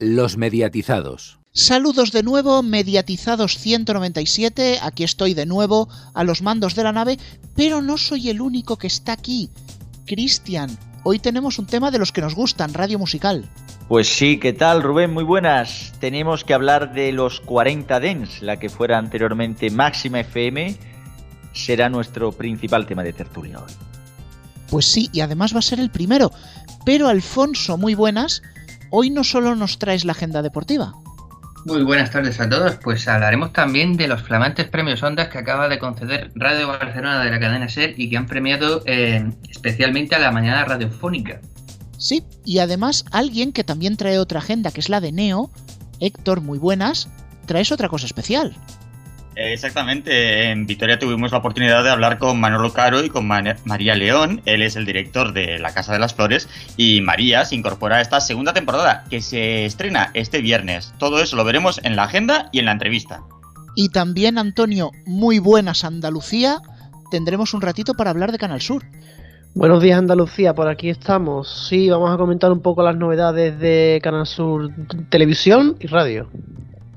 Los mediatizados. Saludos de nuevo, mediatizados 197, aquí estoy de nuevo a los mandos de la nave, pero no soy el único que está aquí. Cristian, hoy tenemos un tema de los que nos gustan, radio musical. Pues sí, ¿qué tal Rubén? Muy buenas. Tenemos que hablar de los 40 Dens, la que fuera anteriormente Máxima FM, será nuestro principal tema de tertulia hoy. Pues sí, y además va a ser el primero. Pero Alfonso, muy buenas, hoy no solo nos traes la agenda deportiva. Muy buenas tardes a todos, pues hablaremos también de los flamantes premios Ondas que acaba de conceder Radio Barcelona de la cadena SER y que han premiado eh, especialmente a la mañana radiofónica. Sí, y además alguien que también trae otra agenda, que es la de Neo, Héctor, muy buenas, traes otra cosa especial. Exactamente, en Vitoria tuvimos la oportunidad de hablar con Manolo Caro y con María León, él es el director de La Casa de las Flores, y María se incorpora a esta segunda temporada que se estrena este viernes. Todo eso lo veremos en la agenda y en la entrevista. Y también, Antonio, muy buenas Andalucía, tendremos un ratito para hablar de Canal Sur. Buenos días Andalucía, por aquí estamos. Sí, vamos a comentar un poco las novedades de Canal Sur Televisión y Radio.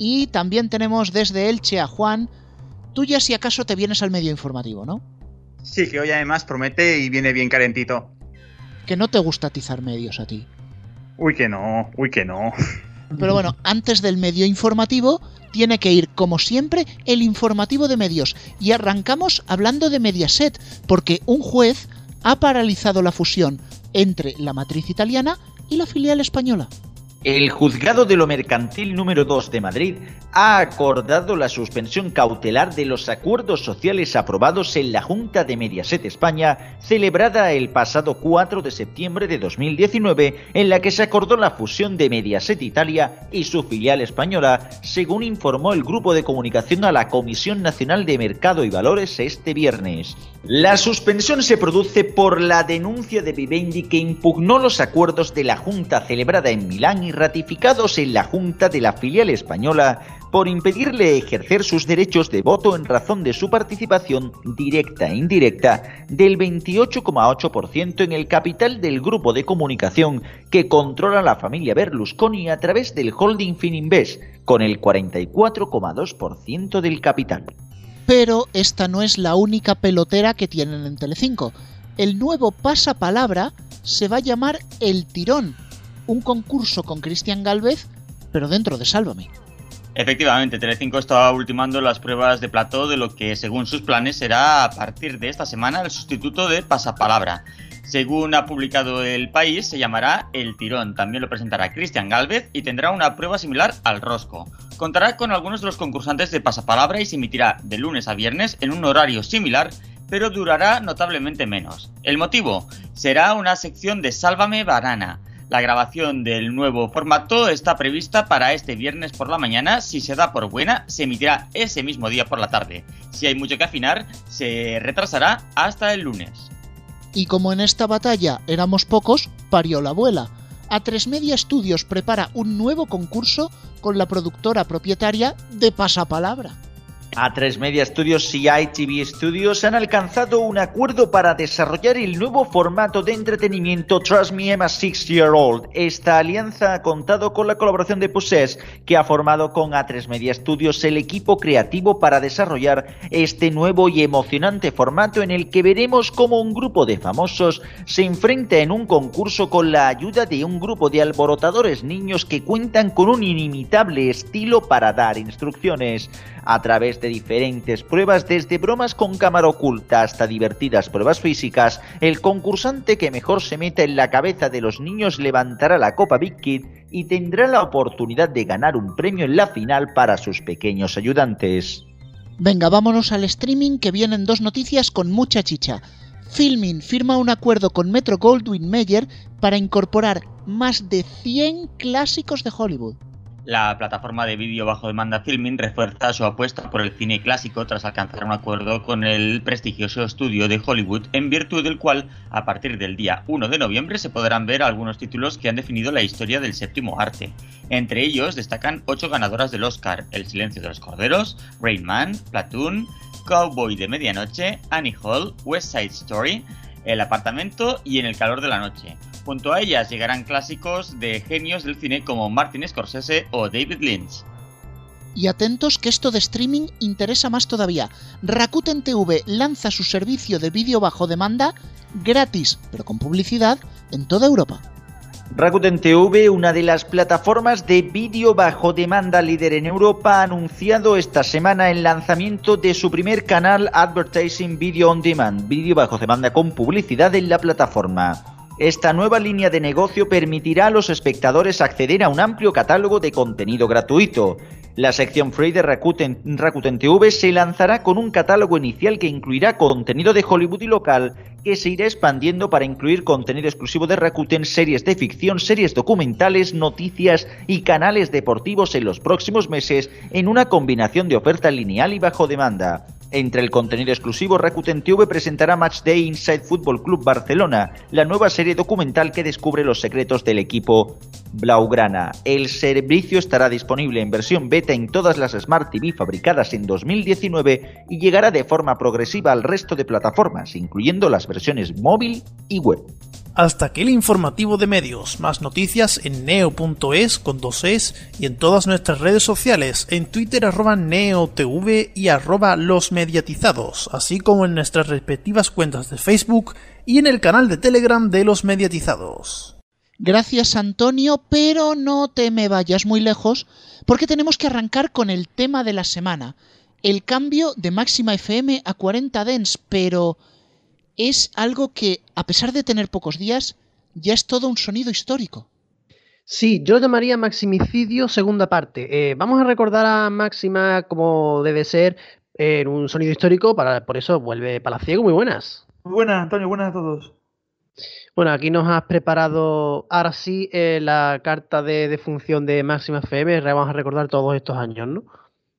Y también tenemos desde Elche a Juan. Tú ya si acaso te vienes al medio informativo, ¿no? Sí, que hoy además promete y viene bien calentito. Que no te gusta atizar medios a ti. Uy que no, uy que no. Pero bueno, antes del medio informativo tiene que ir, como siempre, el informativo de medios. Y arrancamos hablando de Mediaset, porque un juez ha paralizado la fusión entre la matriz italiana y la filial española. El juzgado de lo mercantil número 2 de Madrid ha acordado la suspensión cautelar de los acuerdos sociales aprobados en la Junta de Mediaset España, celebrada el pasado 4 de septiembre de 2019, en la que se acordó la fusión de Mediaset Italia y su filial española, según informó el grupo de comunicación a la Comisión Nacional de Mercado y Valores este viernes. La suspensión se produce por la denuncia de Vivendi que impugnó los acuerdos de la Junta celebrada en Milán y ratificados en la Junta de la filial española por impedirle ejercer sus derechos de voto en razón de su participación directa e indirecta del 28,8% en el capital del grupo de comunicación que controla la familia Berlusconi a través del holding Fininvest, con el 44,2% del capital. Pero esta no es la única pelotera que tienen en Telecinco. El nuevo pasapalabra se va a llamar El Tirón un concurso con Cristian Galvez, pero dentro de Sálvame. Efectivamente, Telecinco estaba ultimando las pruebas de plató de lo que, según sus planes, será a partir de esta semana el sustituto de Pasapalabra. Según ha publicado El País, se llamará El Tirón. También lo presentará Cristian Galvez y tendrá una prueba similar al Rosco. Contará con algunos de los concursantes de Pasapalabra y se emitirá de lunes a viernes en un horario similar, pero durará notablemente menos. El motivo será una sección de Sálvame Banana la grabación del nuevo formato está prevista para este viernes por la mañana. Si se da por buena, se emitirá ese mismo día por la tarde. Si hay mucho que afinar, se retrasará hasta el lunes. Y como en esta batalla éramos pocos, parió la abuela. A3 Media Studios prepara un nuevo concurso con la productora propietaria de Pasapalabra. A3 Media Studios y ITV Studios han alcanzado un acuerdo para desarrollar el nuevo formato de entretenimiento Trust Me I'm a Six Year Old. Esta alianza ha contado con la colaboración de Possess, que ha formado con A3 Media Studios el equipo creativo para desarrollar este nuevo y emocionante formato en el que veremos cómo un grupo de famosos se enfrenta en un concurso con la ayuda de un grupo de alborotadores niños que cuentan con un inimitable estilo para dar instrucciones a través diferentes pruebas, desde bromas con cámara oculta hasta divertidas pruebas físicas, el concursante que mejor se meta en la cabeza de los niños levantará la Copa Big Kid y tendrá la oportunidad de ganar un premio en la final para sus pequeños ayudantes. Venga, vámonos al streaming que vienen dos noticias con mucha chicha. Filming firma un acuerdo con Metro Goldwyn Mayer para incorporar más de 100 clásicos de Hollywood. La plataforma de vídeo bajo demanda Filming refuerza su apuesta por el cine clásico tras alcanzar un acuerdo con el prestigioso estudio de Hollywood, en virtud del cual, a partir del día 1 de noviembre, se podrán ver algunos títulos que han definido la historia del séptimo arte. Entre ellos destacan ocho ganadoras del Oscar: El silencio de los corderos, Rain Man, Platoon, Cowboy de Medianoche, Annie Hall, West Side Story, El apartamento y En el calor de la noche. Junto a ellas llegarán clásicos de genios del cine como Martin Scorsese o David Lynch. Y atentos que esto de streaming interesa más todavía. Rakuten TV lanza su servicio de vídeo bajo demanda gratis, pero con publicidad, en toda Europa. Rakuten TV, una de las plataformas de vídeo bajo demanda líder en Europa, ha anunciado esta semana el lanzamiento de su primer canal Advertising Video On Demand, vídeo bajo demanda con publicidad en la plataforma. Esta nueva línea de negocio permitirá a los espectadores acceder a un amplio catálogo de contenido gratuito. La sección free de Rakuten, Rakuten TV se lanzará con un catálogo inicial que incluirá contenido de Hollywood y local, que se irá expandiendo para incluir contenido exclusivo de Rakuten, series de ficción, series documentales, noticias y canales deportivos en los próximos meses en una combinación de oferta lineal y bajo demanda. Entre el contenido exclusivo, Rakuten TV presentará Match Day Inside Football Club Barcelona, la nueva serie documental que descubre los secretos del equipo Blaugrana. El servicio estará disponible en versión beta en todas las Smart TV fabricadas en 2019 y llegará de forma progresiva al resto de plataformas, incluyendo las versiones móvil y web. Hasta aquí el informativo de medios. Más noticias en neo.es con dos es y en todas nuestras redes sociales, en Twitter arroba neotv y arroba los mediatizados, así como en nuestras respectivas cuentas de Facebook y en el canal de Telegram de los mediatizados. Gracias Antonio, pero no te me vayas muy lejos porque tenemos que arrancar con el tema de la semana, el cambio de máxima FM a 40 dens, pero es algo que, a pesar de tener pocos días, ya es todo un sonido histórico. Sí, yo lo llamaría Maximicidio segunda parte. Eh, vamos a recordar a Máxima como debe ser en un sonido histórico, para, por eso vuelve Palaciego. Muy buenas. Muy buenas, Antonio, buenas a todos. Bueno, aquí nos has preparado ahora sí eh, la carta de, de función de Máxima FM. Vamos a recordar todos estos años, ¿no?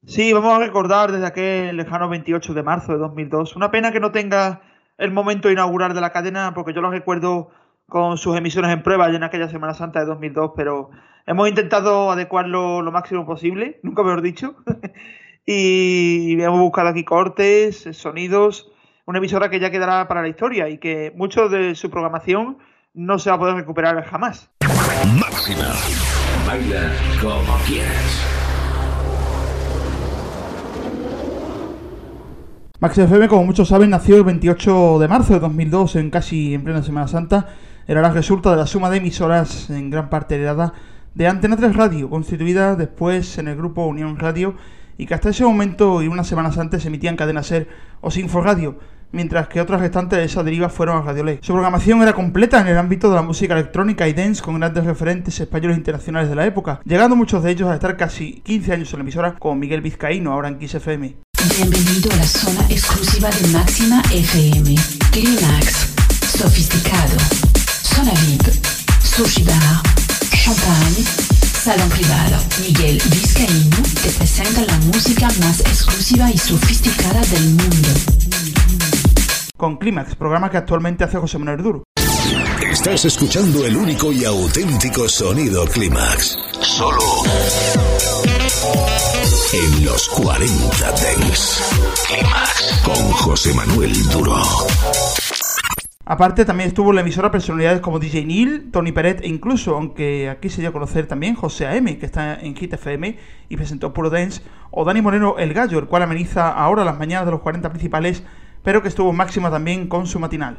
Sí, vamos a recordar desde aquel lejano 28 de marzo de 2002. Una pena que no tenga el momento inaugural de la cadena, porque yo lo recuerdo con sus emisiones en prueba en aquella Semana Santa de 2002, pero hemos intentado adecuarlo lo máximo posible, nunca mejor dicho, y hemos buscado aquí cortes, sonidos, una emisora que ya quedará para la historia y que mucho de su programación no se va a poder recuperar jamás. Máxima. Baila como quieras. Max FM, como muchos saben, nació el 28 de marzo de 2002, en casi en plena Semana Santa. Era la resulta de la suma de emisoras, en gran parte heredada, de Antena 3 Radio, constituida después en el grupo Unión Radio, y que hasta ese momento y unas semanas antes emitían Cadena Ser o Sinfo Radio, mientras que otras restantes de esa deriva fueron a Radio Ley. Su programación era completa en el ámbito de la música electrónica y dance con grandes referentes españoles e internacionales de la época, llegando muchos de ellos a estar casi 15 años en la emisora, como Miguel Vizcaíno, ahora en Kiss FM. Bienvenido a la zona exclusiva de Máxima FM. Climax, sofisticado, zona sushi bar, champagne, salón privado. Miguel Vizcaíno te presenta la música más exclusiva y sofisticada del mundo. Con Climax, programa que actualmente hace José Manuel Duro. Estás escuchando el único y auténtico sonido Climax. Solo en los 40 Dents. Climax con José Manuel Duro. Aparte también estuvo en la emisora personalidades como DJ Neil, Tony Peret e incluso, aunque aquí se dio a conocer también, José A.M., que está en Hit FM y presentó Puro Dance, o Dani Moreno El Gallo, el cual ameniza ahora las mañanas de los 40 principales, pero que estuvo máxima también con su matinal.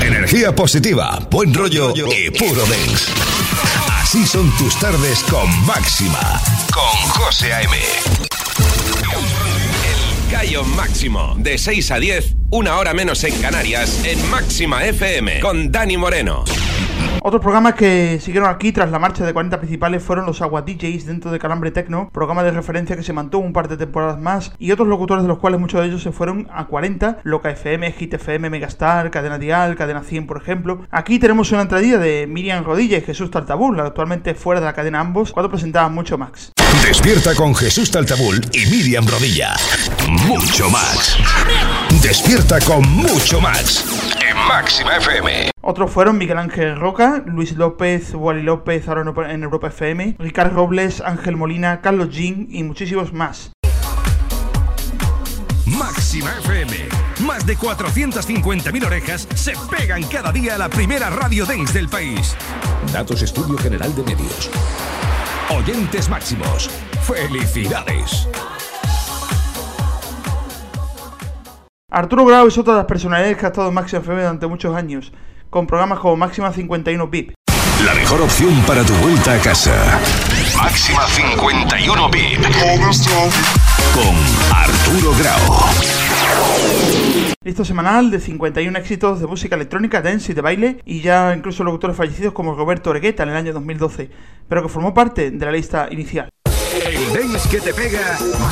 Energía positiva, buen rollo y puro dance. Así son tus tardes con Máxima, con José A.M. Gallo Máximo, de 6 a 10, una hora menos en Canarias, en Máxima FM, con Dani Moreno. Otros programas que siguieron aquí tras la marcha de 40 principales fueron los Agua DJs dentro de Calambre Tecno, programa de referencia que se mantuvo un par de temporadas más, y otros locutores de los cuales muchos de ellos se fueron a 40, Loca FM, Hit FM, Megastar, Cadena Dial, Cadena 100 por ejemplo. Aquí tenemos una entradilla de Miriam Rodilla y Jesús Tartabul, actualmente fuera de la cadena ambos, cuando presentaban mucho Max. Despierta con Jesús Taltabul y Miriam Rodilla. Mucho más. Despierta con mucho más. En Máxima FM. Otros fueron Miguel Ángel Roca, Luis López, Wally López, ahora en Europa FM, Ricardo Robles, Ángel Molina, Carlos Jean y muchísimos más. Máxima FM. Más de 450.000 orejas se pegan cada día a la primera radio dance del país. Datos Estudio General de Medios. Oyentes máximos. ¡Felicidades! Arturo Grau es otra de las personalidades que ha estado en Máxima FM durante muchos años, con programas como Máxima 51 VIP. La mejor opción para tu vuelta a casa. Máxima 51 VIP. Con Arturo Grau. Listo semanal de 51 éxitos de música electrónica, dance y de baile, y ya incluso locutores fallecidos como Roberto Oregueta en el año 2012, pero que formó parte de la lista inicial. El dance que te pega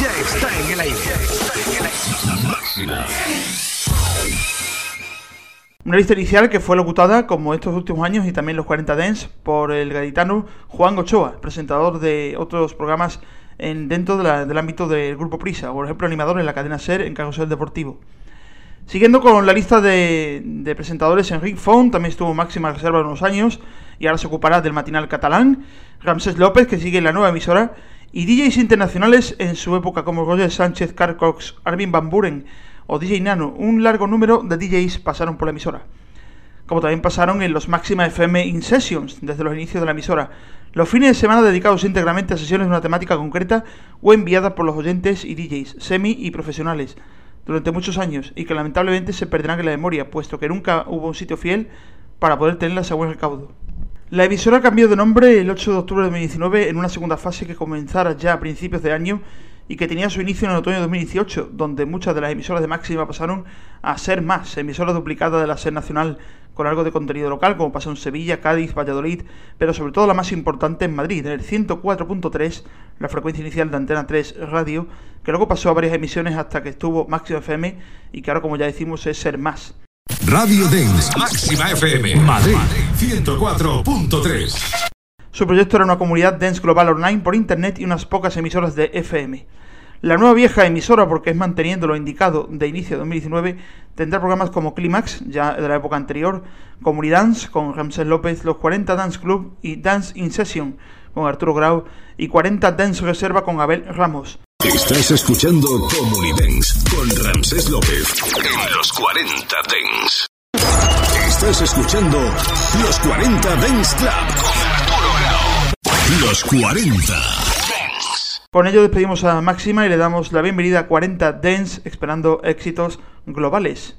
ya está en el aire. Máxima. Una lista inicial que fue locutada, como estos últimos años y también los 40 Dance, por el gaditano Juan Ochoa, presentador de otros programas en, dentro de la- del ámbito del Grupo Prisa, por ejemplo, animador en la cadena SER en Carrusel Deportivo. Siguiendo con la lista de, presentadores, Enrique Font también estuvo máxima reserva unos años y ahora se ocupará del matinal catalán. Ramsés López, que sigue en la nueva emisora. Y DJs internacionales en su época como Roger Sánchez, Carl Cox, Armin Van Buren o DJ Nano. Un largo número de DJs pasaron por la emisora. Como también pasaron en los Máxima FM In Sessions desde los inicios de la emisora. Los fines de semana dedicados íntegramente a sesiones de una temática concreta o enviadas por los oyentes y DJs, semi y profesionales durante muchos años y que lamentablemente se perderán en la memoria, puesto que nunca hubo un sitio fiel para poder tenerlas a buen recaudo. La emisora cambió de nombre el 8 de octubre de 2019 en una segunda fase que comenzara ya a principios de año y que tenía su inicio en el otoño de 2018, donde muchas de las emisoras de máxima pasaron a ser más, emisoras duplicadas de la SER nacional con algo de contenido local, como pasó en Sevilla, Cádiz, Valladolid, pero sobre todo la más importante en Madrid, en el 104.3, la frecuencia inicial de Antena 3 Radio, que luego pasó a varias emisiones hasta que estuvo Máxima FM y que ahora, como ya decimos, es Ser Más. Radio Dance. Máxima FM. Madrid. 104.3. Su proyecto era una comunidad dance global online por internet y unas pocas emisoras de FM. La nueva vieja emisora, porque es manteniendo lo indicado de inicio de 2019, tendrá programas como Climax, ya de la época anterior, Comunidance con Ramsés López, los 40 Dance Club y Dance in Session con Arturo Grau y 40 Dance Reserva con Abel Ramos. Estás escuchando Comunidance con Ramsés López en los 40 Dance. Estás escuchando los 40 Dance Club con Arturo Grau. Los 40. Con ello despedimos a Máxima y le damos la bienvenida a 40 Dance, esperando éxitos globales.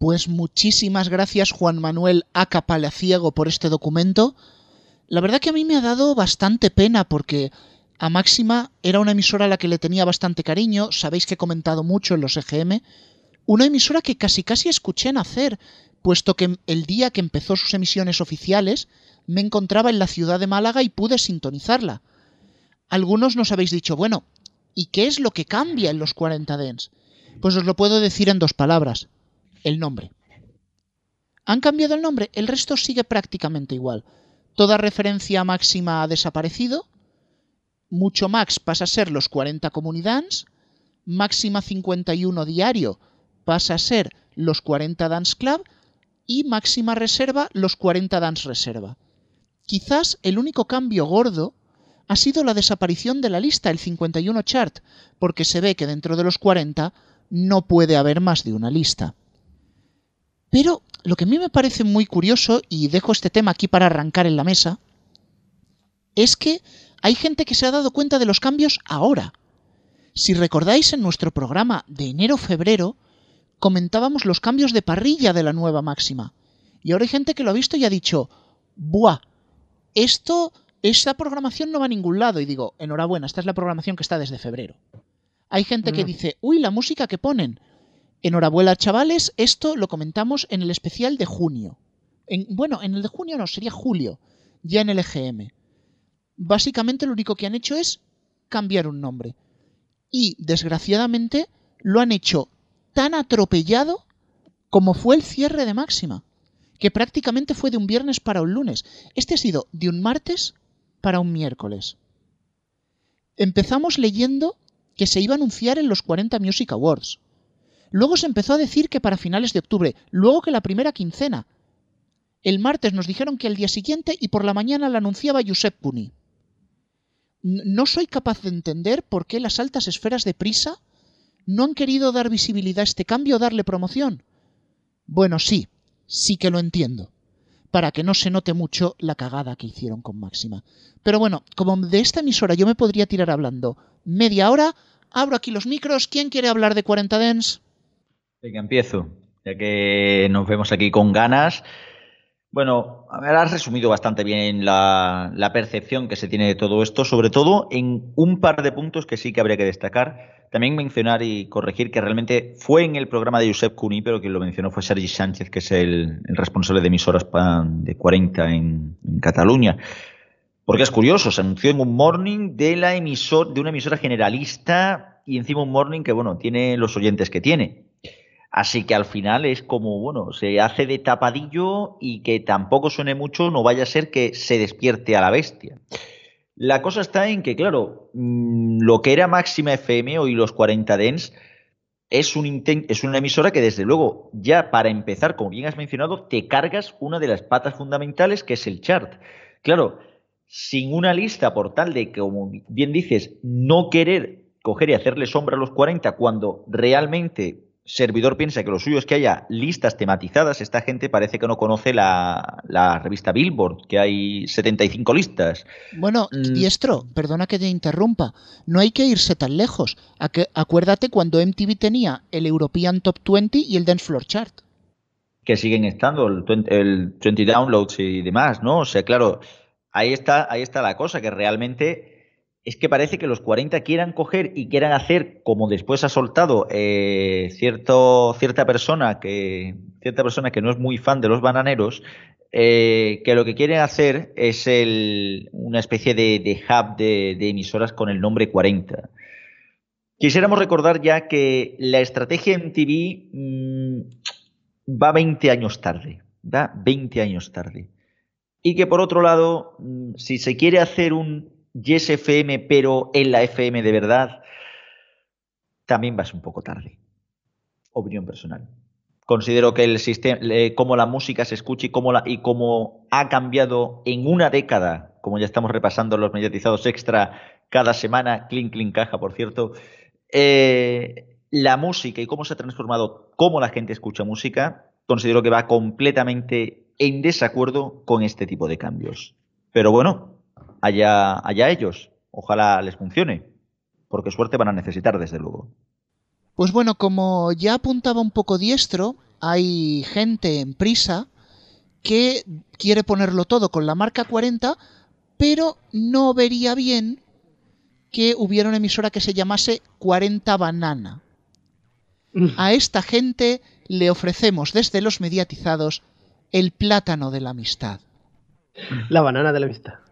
Pues muchísimas gracias Juan Manuel Aca Palaciego por este documento. La verdad que a mí me ha dado bastante pena porque a Máxima era una emisora a la que le tenía bastante cariño, sabéis que he comentado mucho en los EGM, una emisora que casi casi escuché nacer, puesto que el día que empezó sus emisiones oficiales me encontraba en la ciudad de Málaga y pude sintonizarla. Algunos nos habéis dicho, bueno, ¿y qué es lo que cambia en los 40 Dents? Pues os lo puedo decir en dos palabras, el nombre. ¿Han cambiado el nombre? El resto sigue prácticamente igual. Toda referencia máxima ha desaparecido. Mucho Max pasa a ser los 40 Comunidans. Máxima 51 Diario pasa a ser los 40 Dance Club. Y Máxima Reserva los 40 Dance Reserva. Quizás el único cambio gordo ha sido la desaparición de la lista, el 51 chart, porque se ve que dentro de los 40 no puede haber más de una lista. Pero lo que a mí me parece muy curioso, y dejo este tema aquí para arrancar en la mesa, es que hay gente que se ha dado cuenta de los cambios ahora. Si recordáis en nuestro programa de enero-febrero, comentábamos los cambios de parrilla de la nueva máxima. Y ahora hay gente que lo ha visto y ha dicho, ¡buah! Esto, esta programación no va a ningún lado. Y digo, enhorabuena, esta es la programación que está desde febrero. Hay gente que Mm. dice, uy, la música que ponen. Enhorabuena, chavales, esto lo comentamos en el especial de junio. En, bueno, en el de junio no, sería julio, ya en el EGM. Básicamente lo único que han hecho es cambiar un nombre. Y, desgraciadamente, lo han hecho tan atropellado como fue el cierre de Máxima, que prácticamente fue de un viernes para un lunes. Este ha sido de un martes para un miércoles. Empezamos leyendo que se iba a anunciar en los 40 Music Awards. Luego se empezó a decir que para finales de octubre, luego que la primera quincena. El martes nos dijeron que al día siguiente y por la mañana la anunciaba Josep Puni. No soy capaz de entender por qué las altas esferas de prisa no han querido dar visibilidad a este cambio o darle promoción. Bueno, sí, sí que lo entiendo, para que no se note mucho la cagada que hicieron con Máxima. Pero bueno, como de esta emisora yo me podría tirar hablando media hora, abro aquí los micros. ¿Quién quiere hablar de 40 Dens? Venga, empiezo, ya que nos vemos aquí con ganas. Bueno, has resumido bastante bien la, la, percepción que se tiene de todo esto, sobre todo en un par de puntos que sí que habría que destacar. También mencionar y corregir que realmente fue en el programa de Josep Cuní, pero quien lo mencionó fue Sergi Sánchez, que es el, responsable de emisoras de 40 en, Cataluña. Porque es curioso, se anunció en un morning de, la de una emisora generalista y encima un morning que, bueno, tiene los oyentes que tiene. Así que al final es como, bueno, se hace de tapadillo y que tampoco suene mucho, no vaya a ser que se despierte a la bestia. La cosa está en que, claro, mm, lo que era Máxima FM hoy los 40 Dens es, un es una emisora que desde luego ya para empezar, como bien has mencionado, te cargas una de las patas fundamentales que es el chart. Claro, sin una lista por tal de como bien dices, no querer coger y hacerle sombra a los 40 cuando realmente servidor piensa que lo suyo es que haya listas tematizadas, esta gente parece que no conoce la, la revista Billboard, que hay 75 listas. Bueno, mm. Diestro, perdona que te interrumpa, no hay que irse tan lejos. Acuérdate cuando MTV tenía el European Top 20 y el Dance Floor Chart. Que siguen estando, el 20, el 20 downloads y demás, ¿no? O sea, claro, ahí está, ahí está la cosa, que realmente es que parece que los 40 quieran coger y quieran hacer, como después ha soltado eh, cierto, cierta persona que cierta persona que no es muy fan de los bananeros, eh, que lo que quieren hacer es una especie de, de hub de, de, emisoras con el nombre 40. Quisiéramos recordar ya que la estrategia MTV mmm, va 20 años tarde, va 20 años tarde. Y que por otro lado, mm, si se quiere hacer un Yes FM, pero en la FM de verdad, también vas un poco tarde. Opinión personal. Considero que el sistema, cómo la música se escucha y cómo, ha cambiado en una década, como ya estamos repasando los mediatizados extra cada semana, clean, clean caja, por cierto, eh, la música y cómo se ha transformado, cómo la gente escucha música, considero que va completamente en desacuerdo con este tipo de cambios. Pero bueno, allá, allá ellos. Ojalá les funcione, porque suerte van a necesitar, desde luego. Pues bueno, como ya apuntaba un poco diestro, hay gente en prisa que quiere ponerlo todo con la marca 40, pero no vería bien que hubiera una emisora que se llamase 40 Banana. A esta gente le ofrecemos desde los mediatizados el plátano de la amistad. La banana de la amistad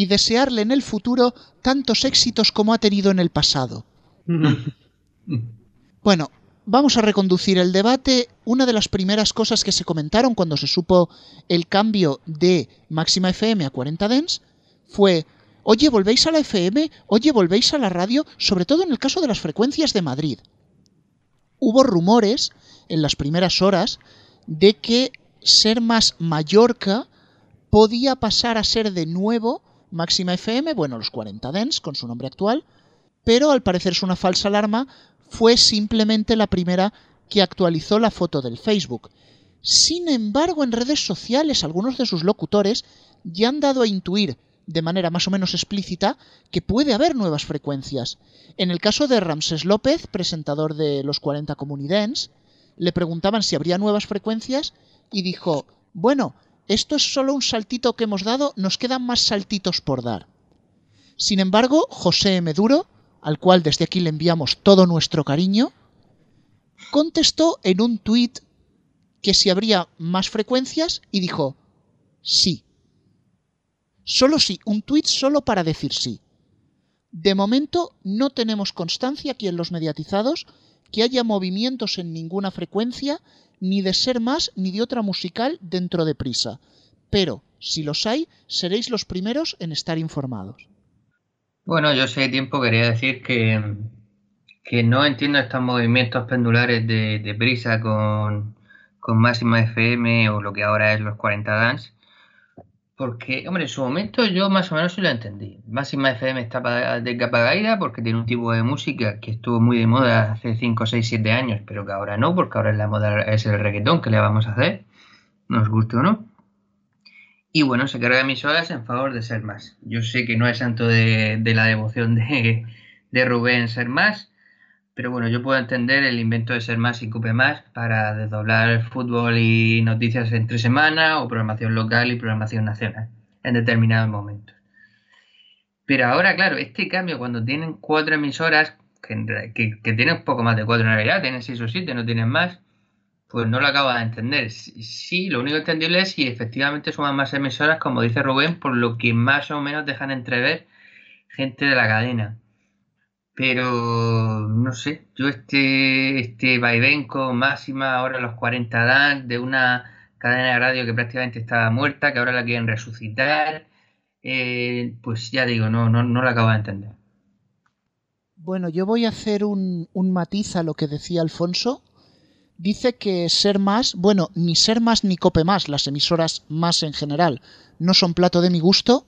y desearle en el futuro tantos éxitos como ha tenido en el pasado. bueno, vamos a reconducir el debate. Una de las primeras cosas que se comentaron cuando se supo el cambio de Máxima FM a 40 Dens fue, oye, ¿volvéis a la FM? Oye, ¿volvéis a la radio? Sobre todo en el caso de las frecuencias de Madrid. Hubo rumores en las primeras horas de que ser más Mallorca podía pasar a ser de nuevo Máxima FM, bueno, los 40 Dens con su nombre actual, pero al parecer es una falsa alarma, fue simplemente la primera que actualizó la foto del Facebook. Sin embargo, en redes sociales algunos de sus locutores ya han dado a intuir de manera más o menos explícita que puede haber nuevas frecuencias. En el caso de Ramsés López, presentador de los 40 Comunidens, le preguntaban si habría nuevas frecuencias y dijo, bueno, esto es solo un saltito que hemos dado, nos quedan más saltitos por dar. Sin embargo, José Meduro, al cual desde aquí le enviamos todo nuestro cariño, contestó en un tuit que si habría más frecuencias y dijo sí. Solo sí, un tuit solo para decir sí. De momento no tenemos constancia aquí en los mediatizados que haya movimientos en ninguna frecuencia ni de ser más ni de otra musical dentro de prisa. Pero, si los hay, seréis los primeros en estar informados. Bueno, yo sé tiempo quería decir que, que no entiendo estos movimientos pendulares de, de prisa con, con Máxima FM o lo que ahora es los 40 Dance. Porque, hombre, en su momento yo más o menos sí lo entendí. Máxima FM está de capa caída porque tiene un tipo de música que estuvo muy de moda hace 5, 6, 7 años, pero que ahora no, porque ahora es la moda es el reggaetón que le vamos a hacer, nos guste o no. Y bueno, se carga emisoras en favor de ser más. Yo sé que no es santo de, de la devoción de, de Rubén ser más, pero bueno, yo puedo entender el invento de ser más y Cope más para desdoblar fútbol y noticias entre semana o programación local y programación nacional en determinados momentos. Pero ahora, claro, este cambio cuando tienen cuatro emisoras, que, que, que tienen poco más de cuatro en realidad, tienen seis o siete, no tienen más, pues no lo acabo de entender. Sí, lo único entendible es si efectivamente suman más emisoras, como dice Rubén, por lo que más o menos dejan entrever gente de la cadena. Pero no sé, yo este, este vaivén máxima, ahora los 40 dan, de una cadena de radio que prácticamente estaba muerta, que ahora la quieren resucitar, eh, pues ya digo, no, no, no lo acabo de entender. Bueno, yo voy a hacer un, un matiz a lo que decía Alfonso. Dice que ser más, bueno, ni ser más ni cope más, las emisoras más en general, no son plato de mi gusto,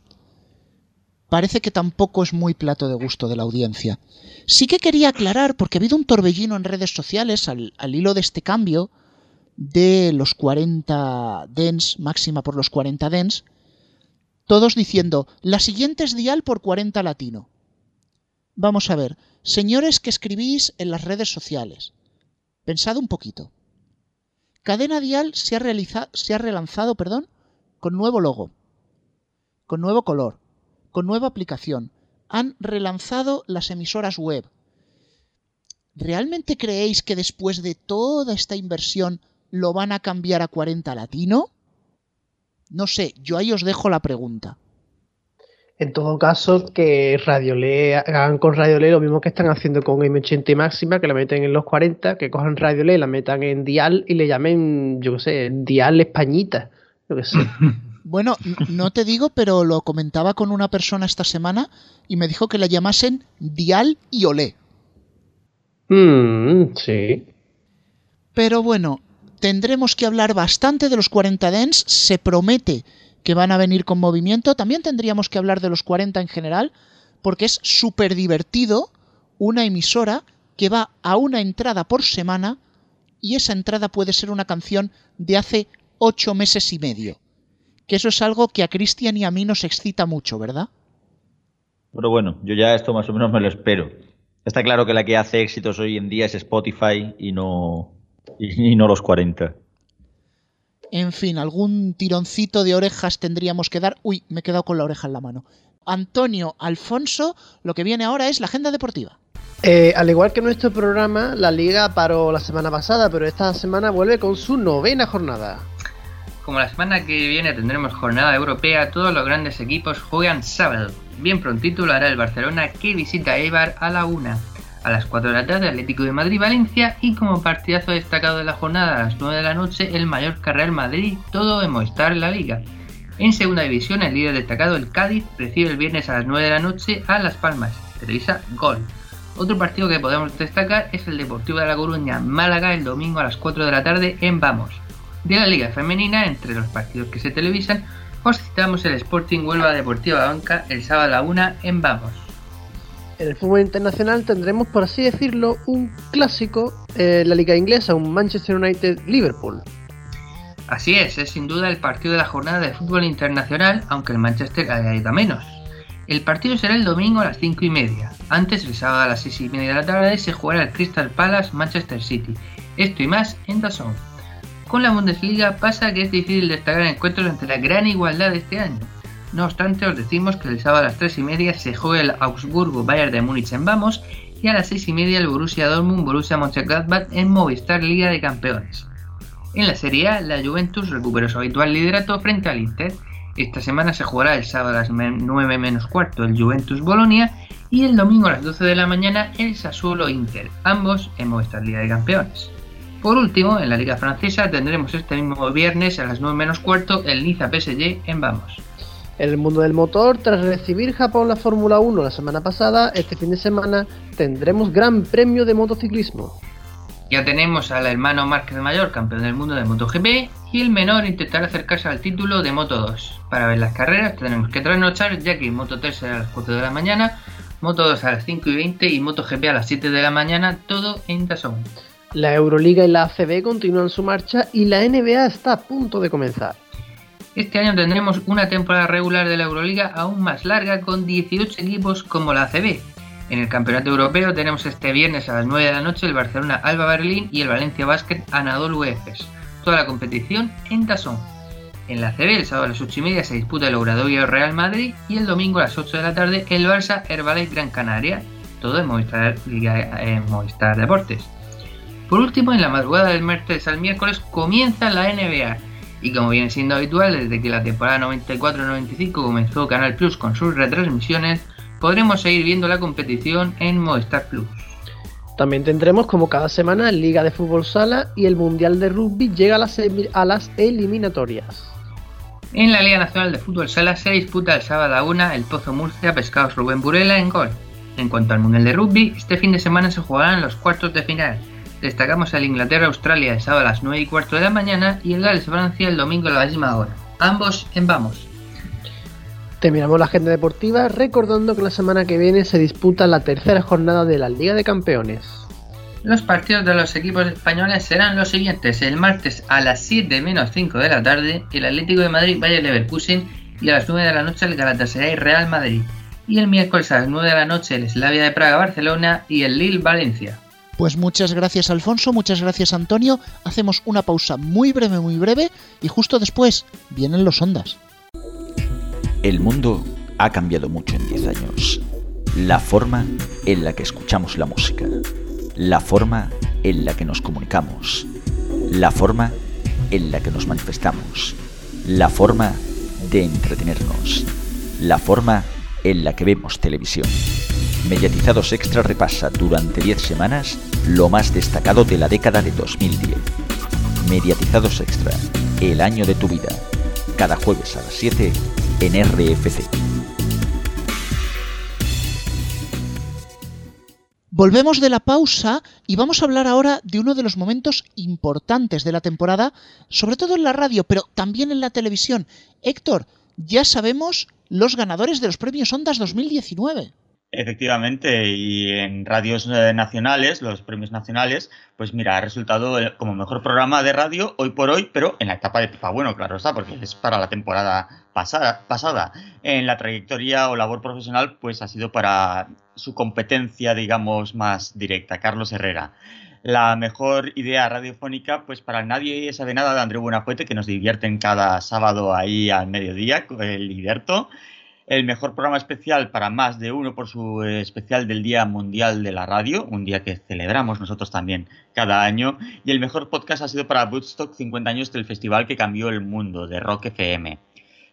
parece que tampoco es muy plato de gusto de la audiencia. Sí que quería aclarar, porque ha habido un torbellino en redes sociales al, al hilo de este cambio de los 40 dens, máxima por los 40 dens, todos diciendo, la siguiente es dial por 40 latino. Vamos a ver, señores que escribís en las redes sociales, pensad un poquito. Cadena Dial se ha, se ha relanzado perdón, con nuevo logo, con nuevo color, con nueva aplicación. Han relanzado las emisoras web. ¿Realmente creéis que después de toda esta inversión lo van a cambiar a 40 latino? No sé, yo ahí os dejo la pregunta. En todo caso, que Radiolé hagan con Radiolé lo mismo que están haciendo con M80 y Máxima, que la meten en los 40, que cojan Radiolé, la metan en Dial y le llamen, yo qué sé, Dial Españita. Yo qué sé. Bueno, no te digo, pero lo comentaba con una persona esta semana y me dijo que la llamasen Dial y Olé. Mm, sí. Pero bueno, tendremos que hablar bastante de los 40 Dens. Se promete que van a venir con movimiento. También tendríamos que hablar de los 40 en general, porque es súper divertido una emisora que va a una entrada por semana y esa entrada puede ser una canción de hace ocho meses y medio que eso es algo que a Cristian y a mí nos excita mucho, ¿verdad? Pero bueno, yo ya esto más o menos me lo espero. Está claro que la que hace éxitos hoy en día es Spotify y no, y, y no los 40. En fin, algún tironcito de orejas tendríamos que dar. Uy, me he quedado con la oreja en la mano. Antonio, Alfonso, lo que viene ahora es la agenda deportiva. Eh, al igual que nuestro programa, la liga paró la semana pasada, pero esta semana vuelve con su novena jornada. Como la semana que viene tendremos jornada europea, todos los grandes equipos juegan sábado. Bien prontito lo hará el Barcelona que visita Eibar a la 1. A las 4 de la tarde Atlético de Madrid-Valencia y como partidazo destacado de la jornada a las 9 de la noche el Mallorca Real Madrid, todo en Movistar la Liga. En segunda división el líder destacado el Cádiz recibe el viernes a las 9 de la noche a Las Palmas. Televisa Gol. Otro partido que podemos destacar es el Deportivo de La Coruña Málaga el domingo a las 4 de la tarde en Vamos de la Liga Femenina, entre los partidos que se televisan, os citamos el Sporting Huelva Deportiva Banca el sábado a la 1 en Vamos. En el fútbol internacional tendremos, por así decirlo, un clásico en la liga inglesa, un Manchester United-Liverpool. Así es, es sin duda el partido de la jornada de fútbol internacional, aunque el Manchester haya ido a menos. El partido será el domingo a las 5 y media. Antes, el sábado a las 6 y media de la tarde, se jugará el Crystal Palace Manchester City. Esto y más en DAZN. Con la Bundesliga pasa que es difícil destacar encuentros ante la gran igualdad de este año. No obstante, os decimos que el sábado a las 3 y media se juega el Augsburgo Bayern de Múnich en Vamos y a las 6 y media el Borussia Dortmund Borussia Mönchengladbach en Movistar Liga de Campeones. En la Serie A, la Juventus recuperó su habitual liderato frente al Inter. Esta semana se jugará el sábado a las 9 menos cuarto el Juventus Bolonia y el domingo a las 12 de la mañana el Sassuolo Inter, ambos en Movistar Liga de Campeones. Por último, en la Liga Francesa tendremos este mismo viernes a las 9 menos cuarto el Niza PSG en Vamos. En el mundo del motor, tras recibir Japón la Fórmula 1 la semana pasada, este fin de semana tendremos Gran Premio de Motociclismo. Ya tenemos al hermano Márquez Mayor, campeón del mundo de MotoGP, y el menor intentará acercarse al título de Moto 2. Para ver las carreras tenemos que trasnochar, ya que Moto 3 será a las 4 de la mañana, Moto 2 a las 5 y 20 y MotoGP a las 7 de la mañana, todo en Dazón. La Euroliga y la ACB continúan su marcha y la NBA está a punto de comenzar. Este año tendremos una temporada regular de la Euroliga aún más larga con 18 equipos como la ACB. En el Campeonato Europeo tenemos este viernes a las 9 de la noche el Barcelona Alba Berlín y el Valencia Basket Anadolu Efes. Toda la competición en Tazón. En la ACB el sábado a las 8 y media se disputa el Obradoiro Real Madrid y el domingo a las 8 de la tarde el Barça Herbalife Gran Canaria. Todo en en Movistar Deportes. Por último, en la madrugada del martes al miércoles comienza la NBA y como viene siendo habitual desde que la temporada 94-95 comenzó Canal Plus con sus retransmisiones, podremos seguir viendo la competición en Movistar Plus. También tendremos como cada semana Liga de Fútbol Sala y el Mundial de Rugby llega a las, a las eliminatorias. En la Liga Nacional de Fútbol Sala se disputa el sábado a una el Pozo Murcia Pescados Rubén Burela en gol. En cuanto al Mundial de Rugby, este fin de semana se jugarán los cuartos de final, destacamos el Inglaterra-Australia el sábado a las 9 y cuarto de la mañana y el Gales-Francia el domingo a la misma hora. Ambos en Vamos. Terminamos la agenda deportiva recordando que la semana que viene se disputa la tercera jornada de la Liga de Campeones. Los partidos de los equipos españoles serán los siguientes. El martes a las 7 menos 5 de la tarde, el Atlético de Madrid vaya Leverkusen y a las 9 de la noche el Galatasaray Real Madrid. Y el miércoles a las 9 de la noche el Slavia de Praga Barcelona y el Lille Valencia. Pues muchas gracias Alfonso, muchas gracias Antonio. Hacemos una pausa muy breve, muy breve y justo después vienen los ondas. El mundo ha cambiado mucho en 10 años. La forma en la que escuchamos la música, la forma en la que nos comunicamos, la forma en la que nos manifestamos, la forma de entretenernos, la forma en la que vemos televisión. Mediatizados Extra repasa durante 10 semanas lo más destacado de la década de 2010. Mediatizados Extra, el año de tu vida. Cada jueves a las 7 en RFC. Volvemos de la pausa y vamos a hablar ahora de uno de los momentos importantes de la temporada, sobre todo en la radio, pero también en la televisión. Héctor, ya sabemos los ganadores de los premios Ondas 2019. Efectivamente, y en radios eh, nacionales, los premios nacionales, pues mira, ha resultado eh, como mejor programa de radio hoy por hoy, pero en la etapa de FIFA Bueno, claro está, porque es para la temporada pasada, pasada. En la trayectoria o labor profesional, pues ha sido para su competencia, digamos, más directa, Carlos Herrera. La mejor idea radiofónica, pues para nadie sabe nada de André Buenafuente, que nos divierten cada sábado ahí al mediodía, el Liberto el mejor programa especial para más de uno por su eh, especial del Día Mundial de la Radio, un día que celebramos nosotros también cada año, y el mejor podcast ha sido para Woodstock 50 años del festival que cambió el mundo, de Rock FM.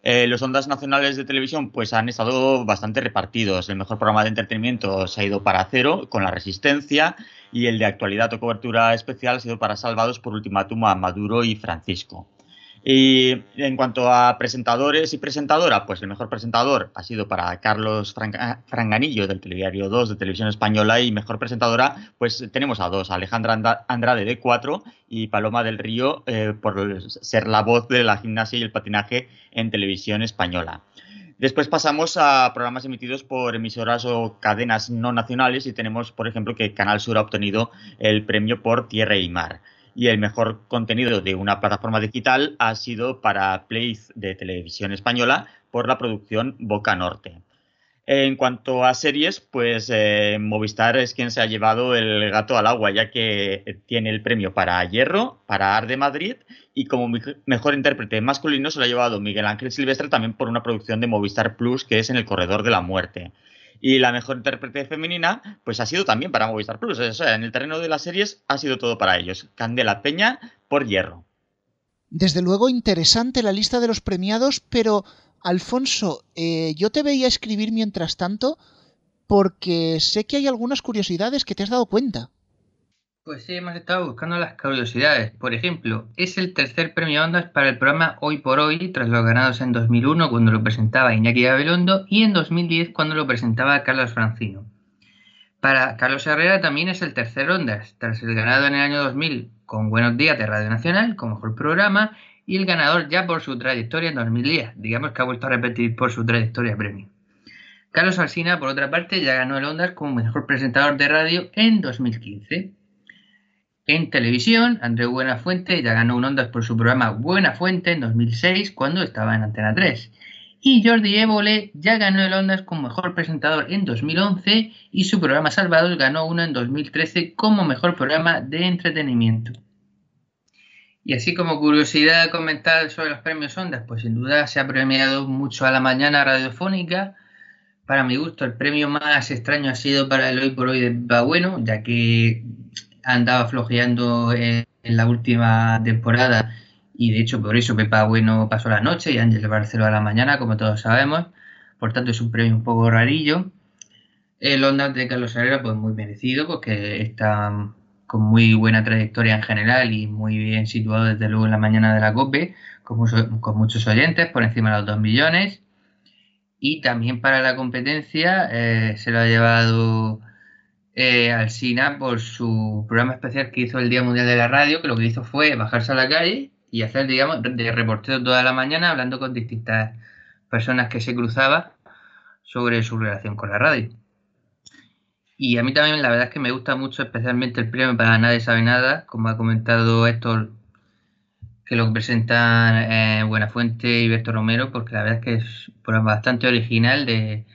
Eh, los ondas nacionales de televisión pues han estado bastante repartidos. El mejor programa de entretenimiento se ha ido para Cero, con La Resistencia, y el de actualidad o cobertura especial ha sido para Salvados por Ultimátum a Maduro y Francisco. Y en cuanto a presentadores y presentadora, pues el mejor presentador ha sido para Carlos Franganillo del Telediario 2 de Televisión Española y mejor presentadora, pues tenemos a dos, Alejandra Andrade de 4 y Paloma del Río eh, por ser la voz de la gimnasia y el patinaje en Televisión Española. Después pasamos a programas emitidos por emisoras o cadenas no nacionales y tenemos, por ejemplo, que Canal Sur ha obtenido el premio por Tierra y Mar y el mejor contenido de una plataforma digital ha sido para Play de Televisión Española por la producción Boca Norte. En cuanto a series, pues eh, Movistar es quien se ha llevado el gato al agua, ya que tiene el premio para Hierro, para Ar de Madrid, y como mejor intérprete masculino se lo ha llevado Miguel Ángel Silvestre también por una producción de Movistar Plus, que es En el Corredor de la Muerte. Y la mejor intérprete femenina, pues ha sido también para Movistar Plus. O sea, en el terreno de las series ha sido todo para ellos. Candela Peña por Hierro. Desde luego interesante la lista de los premiados, pero Alfonso, eh, yo te veía escribir mientras tanto porque sé que hay algunas curiosidades que te has dado cuenta. Pues sí, hemos estado buscando las curiosidades. Por ejemplo, es el tercer premio Ondas para el programa Hoy por Hoy, tras los ganados en 2001 cuando lo presentaba Iñaki Gabilondo y en 2010 cuando lo presentaba Carlos Francino. Para Carlos Herrera también es el tercer Ondas, tras el ganado en el año 2000 con Buenos Días de Radio Nacional como mejor programa y el ganador ya por su trayectoria en 2010. Digamos que ha vuelto a repetir por su trayectoria premio. Carlos Alsina, por otra parte, ya ganó el Ondas como mejor presentador de radio en 2015. En televisión, Andreu Buenafuente ya ganó un Ondas por su programa Buena Fuente en 2006 cuando estaba en Antena 3. Y Jordi Évole ya ganó el Ondas como mejor presentador en 2011 y su programa Salvados ganó uno en 2013 como mejor programa de entretenimiento. Y así como curiosidad comentar sobre los premios Ondas, pues sin duda se ha premiado mucho a la mañana radiofónica. Para mi gusto, el premio más extraño ha sido para el Hoy por Hoy de Bueno, ya que andaba flojeando en, la última temporada y de hecho por eso Pepa Bueno pasó la noche y Ángel Barceló a la mañana, como todos sabemos. Por tanto es un premio un poco rarillo. El Ondas de Carlos Herrera pues muy merecido porque está con muy buena trayectoria en general y muy bien situado desde luego en la mañana de la COPE, con, con muchos oyentes, por encima de los 2 millones. Y también para la competencia eh, se lo ha llevado eh, al SINA por su programa especial que hizo el Día Mundial de la Radio, que lo que hizo fue bajarse a la calle y hacer, digamos, de reportero toda la mañana hablando con distintas personas que se cruzaban sobre su relación con la radio. Y a mí también la verdad es que me gusta mucho especialmente el premio para Nadie sabe nada, como ha comentado Héctor, que lo presentan eh, Buenafuente y Berto Romero, porque la verdad es que es bastante original de,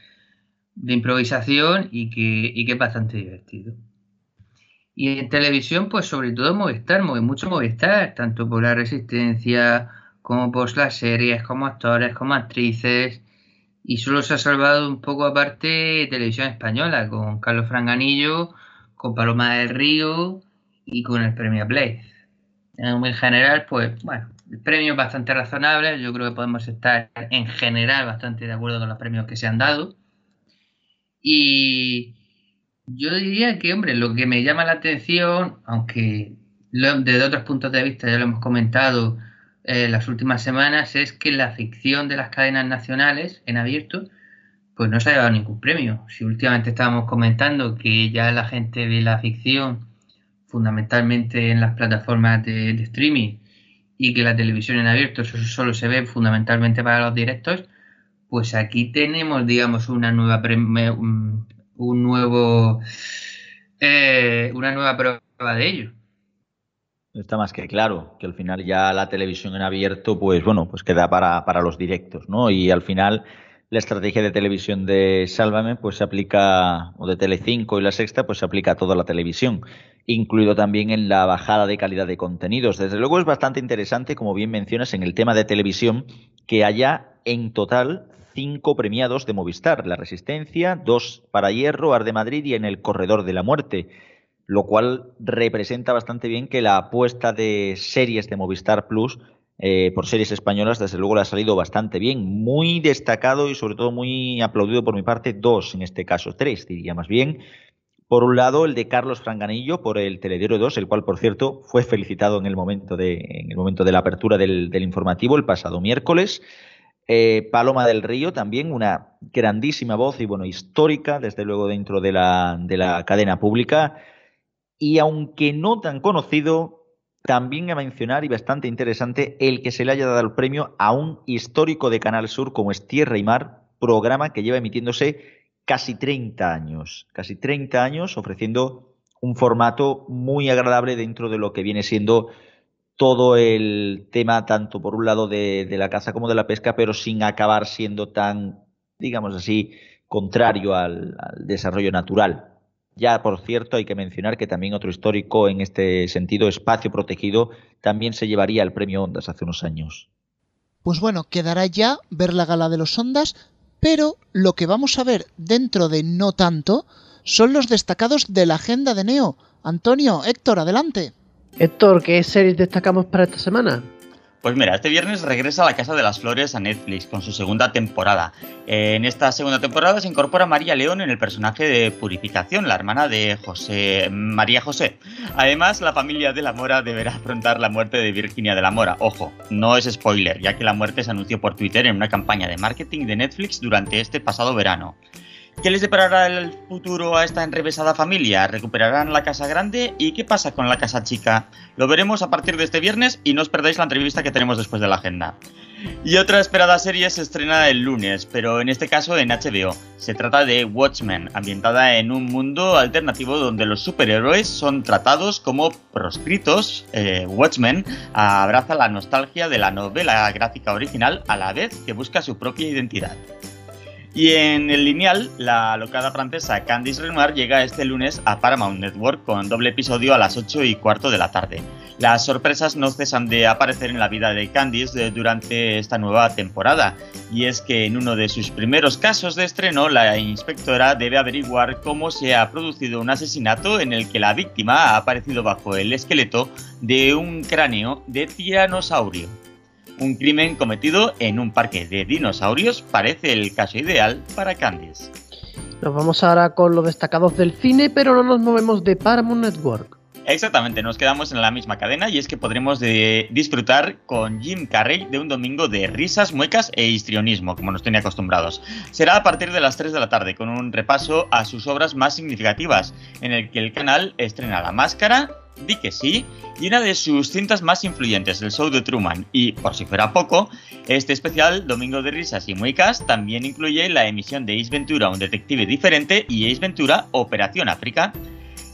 de improvisación y que, y que es bastante divertido. Y en televisión, pues sobre todo Movistar, mucho Movistar, tanto por la resistencia como por las series, como actores, como actrices. Y solo se ha salvado un poco aparte televisión española, con Carlos Franganillo, con Paloma del Río y con el premio Play. En general, pues bueno, el premio es bastante razonable. Yo creo que podemos estar en general bastante de acuerdo con los premios que se han dado. Y, yo diría que, hombre, lo que me llama la atención, aunque desde otros puntos de vista ya lo hemos comentado en eh, las últimas semanas, es que la ficción de las cadenas nacionales en abierto, pues no se ha llevado ningún premio. Si últimamente estábamos comentando que ya la gente ve la ficción fundamentalmente en las plataformas de, streaming y que la televisión en abierto solo se ve fundamentalmente para los directos, pues aquí tenemos, digamos, una nueva un nuevo eh, una nueva prueba de ello. Está más que claro que al final ya la televisión en abierto, pues bueno, pues queda para, para los directos, ¿no? Y al final la estrategia de televisión de Sálvame, pues se aplica, o de Telecinco y la Sexta, pues se aplica a toda la televisión, incluido también en la bajada de calidad de contenidos. Desde luego es bastante interesante, como bien mencionas, en el tema de televisión, que haya en total cinco premiados de Movistar, La Resistencia, dos para Hierro, Arde Madrid y en El Corredor de la Muerte, lo cual representa bastante bien que la apuesta de series de Movistar Plus eh, por series españolas, desde luego le ha salido bastante bien, muy destacado y sobre todo muy aplaudido por mi parte, dos en este caso, tres diría más bien. Por un lado, el de Carlos Franganillo por el Telediario 2, el cual, por cierto, fue felicitado en el momento de, en el momento de la apertura del, informativo el pasado miércoles. Eh, Paloma del Río, también una grandísima voz y bueno, histórica, desde luego dentro de la, de la cadena pública. Y aunque no tan conocido, también a mencionar y bastante interesante el que se le haya dado el premio a un histórico de Canal Sur como es Tierra y Mar, programa que lleva emitiéndose casi 30 años, casi 30 años ofreciendo un formato muy agradable dentro de lo que viene siendo todo el tema, tanto por un lado de, la caza como de la pesca, pero sin acabar siendo tan, digamos así, contrario al, desarrollo natural. Ya, por cierto, hay que mencionar que también otro histórico en este sentido, espacio protegido, también se llevaría el premio Ondas hace unos años. Pues bueno, quedará ya ver la gala de los Ondas, pero lo que vamos a ver dentro de no tanto son los destacados de la agenda de Neo. Antonio, Héctor, adelante. Héctor, ¿qué series destacamos para esta semana? Pues mira, este viernes regresa La Casa de las Flores a Netflix con su segunda temporada. En esta segunda temporada se incorpora María León en el personaje de Purificación, la hermana de José María José. Además, la familia de la Mora deberá afrontar la muerte de Virginia de la Mora. Ojo, no es spoiler, ya que la muerte se anunció por Twitter en una campaña de marketing de Netflix durante este pasado verano. ¿Qué les deparará el futuro a esta enrevesada familia? ¿Recuperarán la casa grande? ¿Y qué pasa con la casa chica? Lo veremos a partir de este viernes y no os perdáis la entrevista que tenemos después de la agenda. Y otra esperada serie se estrena el lunes, pero en este caso en HBO. Se trata de Watchmen, ambientada en un mundo alternativo donde los superhéroes son tratados como proscritos. Eh, Watchmen abraza la nostalgia de la novela gráfica original a la vez que busca su propia identidad. Y en el lineal, la locada francesa Candice Renoir llega este lunes a Paramount Network con doble episodio a las 8 y cuarto de la tarde. Las sorpresas no cesan de aparecer en la vida de Candice durante esta nueva temporada, y es que en uno de sus primeros casos de estreno, la inspectora debe averiguar cómo se ha producido un asesinato en el que la víctima ha aparecido bajo el esqueleto de un cráneo de tiranosaurio. Un crimen cometido en un parque de dinosaurios parece el caso ideal para Candice. Nos vamos ahora con los destacados del cine, pero no nos movemos de Paramount Network. Exactamente, nos quedamos en la misma cadena y es que podremos disfrutar con Jim Carrey de un domingo de risas, muecas e histrionismo, como nos tenía acostumbrados. Será a partir de las 3 de la tarde, con un repaso a sus obras más significativas, en el que el canal estrena La Máscara, Di que sí, y una de sus cintas más influyentes, el show de Truman. Y, por si fuera poco, este especial, Domingo de Risas y Muicas, también incluye la emisión de Ace Ventura, un detective diferente, y Ace Ventura, Operación África.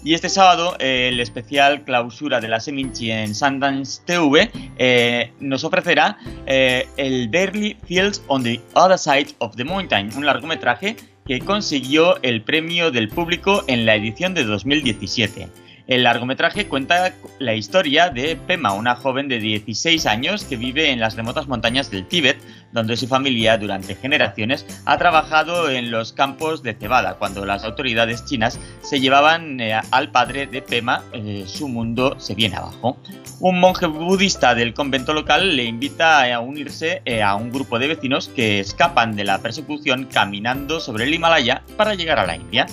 Y este sábado, el especial clausura de la Seminci en Sundance TV eh, nos ofrecerá eh, el Barely Fields on the Other Side of the Mountain, un largometraje que consiguió el premio del público en la edición de 2017. El largometraje cuenta la historia de Pema, una joven de 16 años que vive en las remotas montañas del Tíbet, donde su familia durante generaciones ha trabajado en los campos de cebada. Cuando las autoridades chinas se llevaban eh, al padre de Pema, eh, su mundo se viene abajo. Un monje budista del convento local le invita a unirse eh, a un grupo de vecinos que escapan de la persecución caminando sobre el Himalaya para llegar a la India.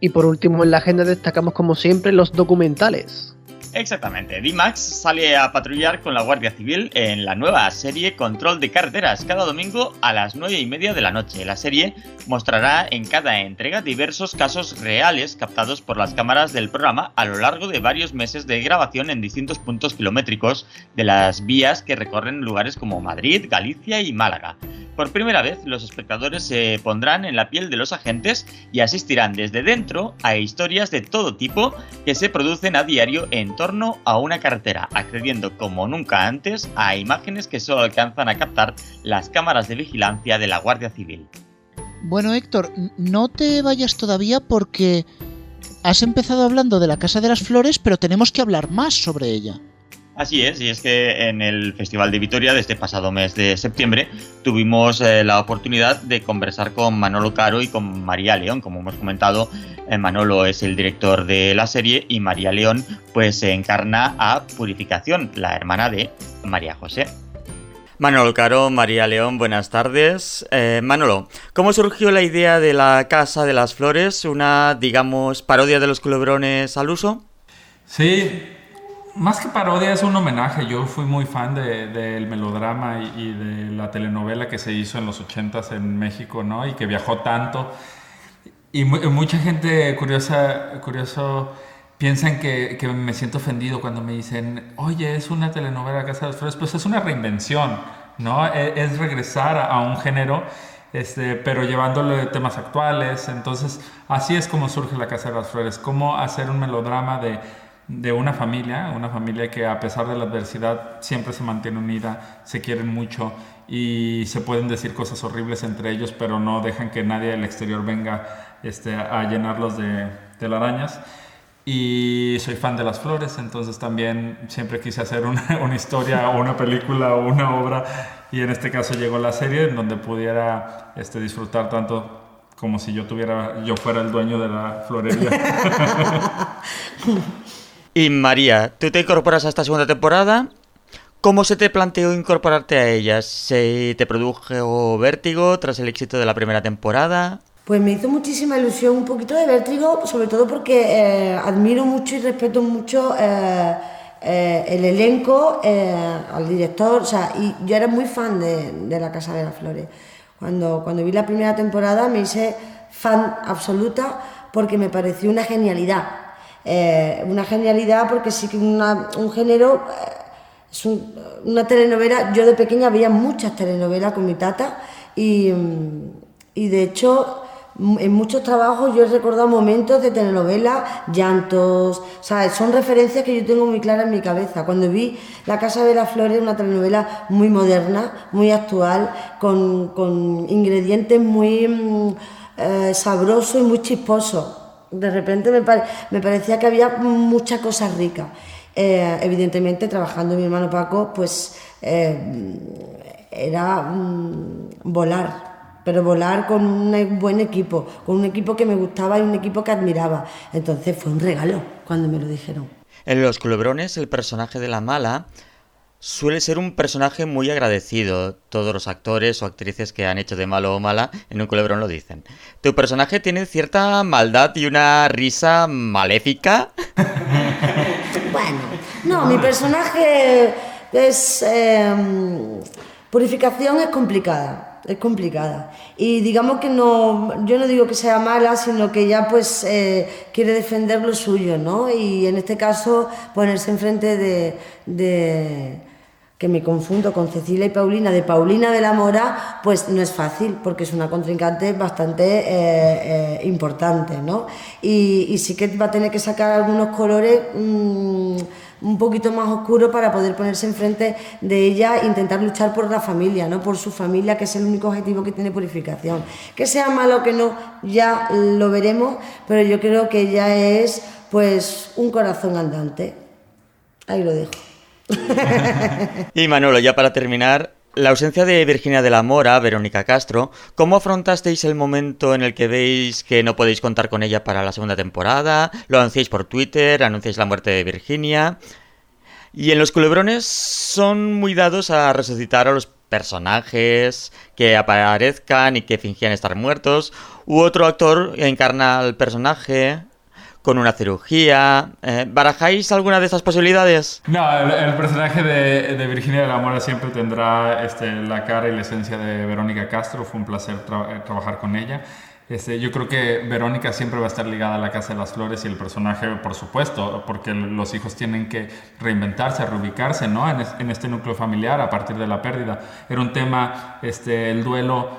Y por último en la agenda destacamos como siempre los documentales. Exactamente, D-Max sale a patrullar con la Guardia Civil en la nueva serie Control de Carreteras cada domingo a las 9 y media de la noche. La serie mostrará en cada entrega diversos casos reales captados por las cámaras del programa a lo largo de varios meses de grabación en distintos puntos kilométricos de las vías que recorren lugares como Madrid, Galicia y Málaga. Por primera vez, los espectadores se pondrán en la piel de los agentes y asistirán desde dentro a historias de todo tipo que se producen a diario en torno a una carretera, accediendo como nunca antes a imágenes que solo alcanzan a captar las cámaras de vigilancia de la Guardia Civil. Bueno, Héctor, no te vayas todavía porque has empezado hablando de la Casa de las Flores, pero tenemos que hablar más sobre ella. Así es, y es que en el Festival de Vitoria de este pasado mes de septiembre tuvimos eh, la oportunidad de conversar con Manolo Caro y con María León. Como hemos comentado, eh, Manolo es el director de la serie y María León pues se encarna a Purificación, la hermana de María José. Manolo Caro, María León, buenas tardes. Eh, Manolo, ¿cómo surgió la idea de la Casa de las Flores? Una, digamos, parodia de los culebrones al uso. Sí, más que parodia es un homenaje. Yo fui muy fan del melodrama y, de la telenovela que se hizo en los 80 en México, ¿no? Y que viajó tanto. Y mucha gente curiosa, curioso piensan que, que, me siento ofendido cuando me dicen, oye, es una telenovela Casa de las Flores. Pues es una reinvención, ¿no? E, es, regresar a, un género. Este, pero llevándole temas actuales. Entonces, así es como surge la Casa de las Flores, cómo hacer un melodrama de de una familia, una familia que a pesar de la adversidad siempre se mantiene unida, se quieren mucho y se pueden decir cosas horribles entre ellos, pero no dejan que nadie del exterior venga este, a llenarlos de telarañas. Y soy fan de las flores, entonces también siempre quise hacer una, historia o una película o una obra y en este caso llegó la serie en donde pudiera este, disfrutar tanto como si yo tuviera yo fuera el dueño de la florería. Y María, tú te incorporas a esta segunda temporada. ¿Cómo se te planteó incorporarte a ellas? ¿Se te produjo vértigo tras el éxito de la primera temporada? Pues me hizo muchísima ilusión, un poquito de vértigo, sobre todo porque eh, admiro mucho y respeto mucho eh, eh, el elenco, al director, o sea, y yo era muy fan de, La Casa de las Flores. Cuando, cuando vi la primera temporada me hice fan absoluta porque me pareció una genialidad. una genialidad porque sí que un género, es una telenovela, yo de pequeña veía muchas telenovelas con mi tata y, y de hecho en muchos trabajos yo he recordado momentos de telenovela, llantos, ¿sabes? Son referencias que yo tengo muy claras en mi cabeza. Cuando vi La Casa de las Flores, una telenovela muy moderna, muy actual, con, ingredientes muy mm, eh, sabrosos y muy chisposos. De repente me, me, parecía que había muchas cosas ricas. Eh, evidentemente, trabajando mi hermano Paco, pues eh, era mm, volar pero volar con un buen equipo, con un equipo que me gustaba y un equipo que admiraba. Entonces fue un regalo cuando me lo dijeron. En Los Culebrones, el personaje de la mala suele ser un personaje muy agradecido. Todos los actores o actrices que han hecho de malo o mala en un culebrón lo dicen. ¿Tu personaje tiene cierta maldad y una risa maléfica? bueno, no, mi personaje es... Em, purificación es complicada es complicada. Y digamos que no, yo no digo que sea mala, sino que ella pues eh, quiere defender lo suyo, ¿no? Y en este caso ponerse enfrente de, de, que me confundo con Cecilia y Paulina, de Paulina de la Mora, pues no es fácil, porque es una contrincante bastante eh, eh, importante, ¿no? Y, sí que va a tener que sacar algunos colores... Mm, un poquito más oscuro para poder ponerse enfrente de ella e intentar luchar por la familia, ¿no? por su familia, que es el único objetivo que tiene purificación. Que sea malo o que no, ya lo veremos, pero yo creo que ella es pues un corazón andante. Ahí lo dejo. y Manolo, ya para terminar, la ausencia de Virginia de la Mora, Verónica Castro, ¿cómo afrontasteis el momento en el que veis que no podéis contar con ella para la segunda temporada? ¿Lo anunciáis por Twitter? ¿Anunciáis la muerte de Virginia? Y en los culebrones son muy dados a resucitar a los personajes que aparezcan y que fingían estar muertos, u otro actor encarna al personaje con una cirugía. Eh, ¿Barajáis alguna de esas posibilidades? No, el, personaje de, Virginia de la Mora siempre tendrá este, la cara y la esencia de Verónica Castro. Fue un placer eh, trabajar con ella. Este, yo creo que Verónica siempre va a estar ligada a la Casa de las Flores y el personaje, por supuesto, porque los hijos tienen que reinventarse, reubicarse ¿no? en, este núcleo familiar a partir de la pérdida. Era un tema, este, el duelo,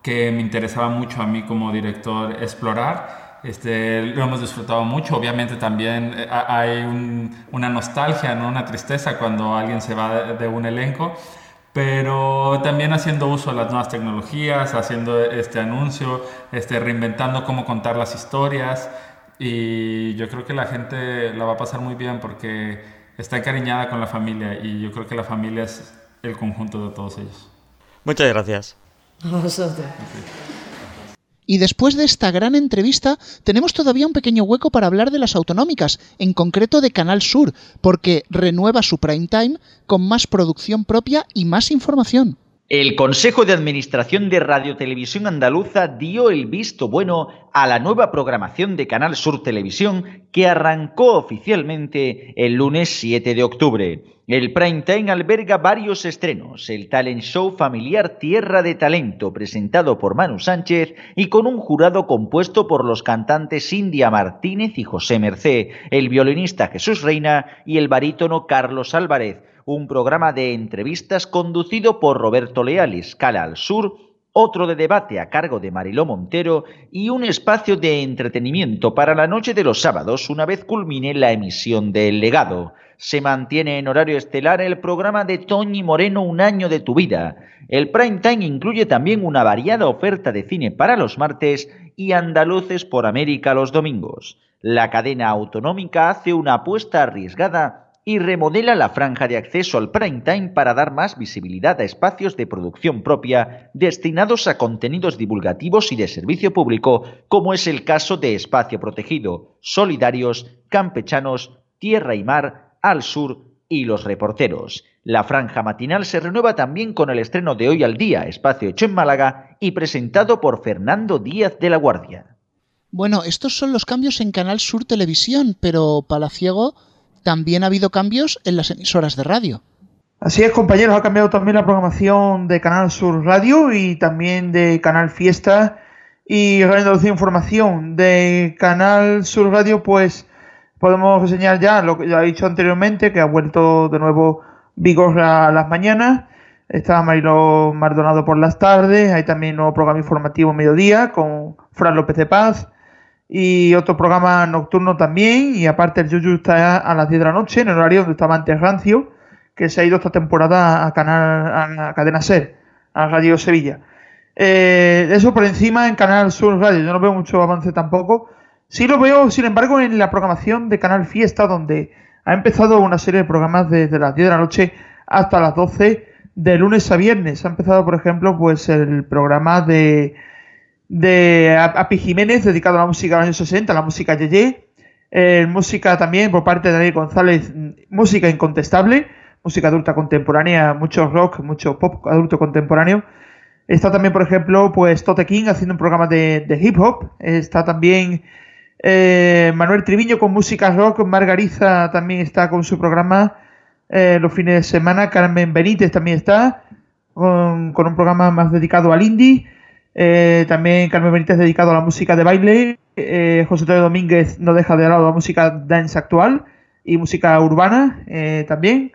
que me interesaba mucho a mí como director explorar este, lo hemos disfrutado mucho. Obviamente también eh, hay una nostalgia, ¿no? una tristeza cuando alguien se va de, un elenco, pero también haciendo uso de las nuevas tecnologías, haciendo este anuncio, este, reinventando cómo contar las historias. Y yo creo que la gente la va a pasar muy bien porque está encariñada con la familia y yo creo que la familia es el conjunto de todos ellos. Muchas gracias. Y después de esta gran entrevista, tenemos todavía un pequeño hueco para hablar de las autonómicas, en concreto de Canal Sur, porque renueva su prime time con más producción propia y más información. El Consejo de Administración de Radio Televisión Andaluza dio el visto bueno a la nueva programación de Canal Sur Televisión que arrancó oficialmente el lunes 7 de octubre. El prime time alberga varios estrenos, el talent show familiar Tierra de Talento, presentado por Manu Sánchez y con un jurado compuesto por los cantantes India Martínez y José Mercé, el violinista Jesús Reina y el barítono Carlos Álvarez un programa de entrevistas conducido por Roberto Leal, Escala al Sur, otro de debate a cargo de Mariló Montero y un espacio de entretenimiento para la noche de los sábados una vez culmine la emisión de El Legado. Se mantiene en horario estelar el programa de Toñi Moreno Un año de tu vida. El prime time incluye también una variada oferta de cine para los martes y andaluces por América los domingos. La cadena autonómica hace una apuesta arriesgada y remodela la franja de acceso al prime time para dar más visibilidad a espacios de producción propia destinados a contenidos divulgativos y de servicio público, como es el caso de Espacio Protegido, Solidarios, Campechanos, Tierra y Mar, Al Sur y Los Reporteros. La franja matinal se renueva también con el estreno de Hoy al Día, espacio hecho en Málaga y presentado por Fernando Díaz de la Guardia. Bueno, estos son los cambios en Canal Sur Televisión, pero Palaciego también ha habido cambios en las emisoras de radio. Así es, compañeros, ha cambiado también la programación de Canal Sur Radio y también de Canal Fiesta y Radio Andalucía Información. De Canal Sur Radio, pues podemos enseñar ya lo que ya he dicho anteriormente, que ha vuelto de nuevo Vigor a las mañanas. Está Marilo Maldonado por las tardes. Hay también un nuevo programa informativo mediodía con Fran López de Paz. Y otro programa nocturno también. Y aparte el Yuyu está a las 10 de la noche, en el horario donde estaba antes Rancio que se ha ido esta temporada a, canal, a Cadena Ser, a Radio Sevilla. Eh, eso por encima en Canal Sur Radio, yo no veo mucho avance tampoco. Sí lo veo, sin embargo, en la programación de Canal Fiesta, donde ha empezado una serie de programas desde las 10 de la noche hasta las 12 de lunes a viernes. Ha empezado, por ejemplo, pues el programa de, de Api Jiménez, dedicado a la música de los años 60, a la música Yeye. Eh, música también por parte de Daniel González, música incontestable música adulta contemporánea, mucho rock, mucho pop adulto contemporáneo. Está también, por ejemplo, pues Tote King haciendo un programa de, hip hop. Está también eh, Manuel Triviño con música rock. Margariza también está con su programa eh, los fines de semana. Carmen Benítez también está con, un programa más dedicado al indie. Eh, también Carmen Benítez dedicado a la música de baile. José Antonio Domínguez no deja de lado la música dance actual y música urbana también.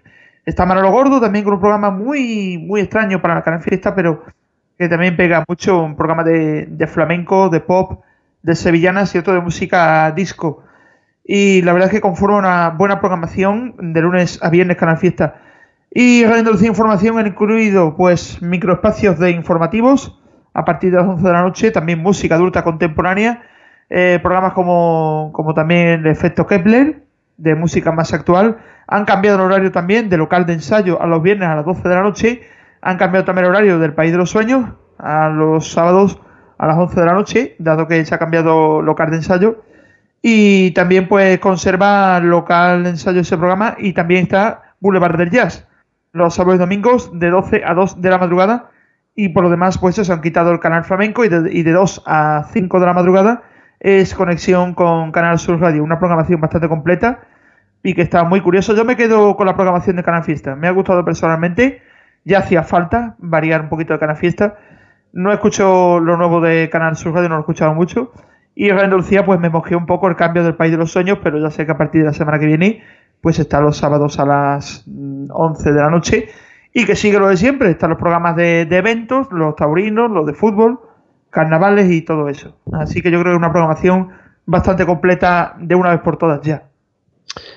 Está Manolo Gordo también con un programa muy, muy extraño para la Canal Fiesta, pero que también pega mucho, un programa de, flamenco, de pop, de sevillanas y otro de música disco. Y la verdad es que conforma una buena programación de lunes a viernes Canal Fiesta. Y Radio Andalucía Información han incluido pues microespacios de informativos a partir de las 11 de la noche, también música adulta contemporánea, eh, programas como, como también el efecto Kepler, de música más actual, han cambiado el horario también de local de ensayo a los viernes a las 12 de la noche. Han cambiado también el horario del País de los Sueños a los sábados a las 11 de la noche, dado que se ha cambiado local de ensayo. Y también pues conserva local de ensayo ese programa y también está Boulevard del Jazz, los sábados y domingos de 12 a 2 de la madrugada. Y por lo demás pues se han quitado el canal flamenco y de, y de 2 a 5 de la madrugada es conexión con Canal Sur Radio, una programación bastante completa y que está muy curioso. Yo me quedo con la programación de Canal Fiesta. Me ha gustado personalmente. Ya hacía falta variar un poquito de Canal Fiesta. No escucho lo nuevo de Canal Sur Radio, no lo he escuchado mucho. Y Andalucía, pues me mojé un poco el cambio del País de los Sueños, pero ya sé que a partir de la semana que viene, pues está los sábados a las 11 mm, de la noche. Y que sigue lo de siempre. Están los programas de, eventos, los taurinos, los de fútbol, carnavales y todo eso. Así que yo creo que es una programación bastante completa de una vez por todas ya.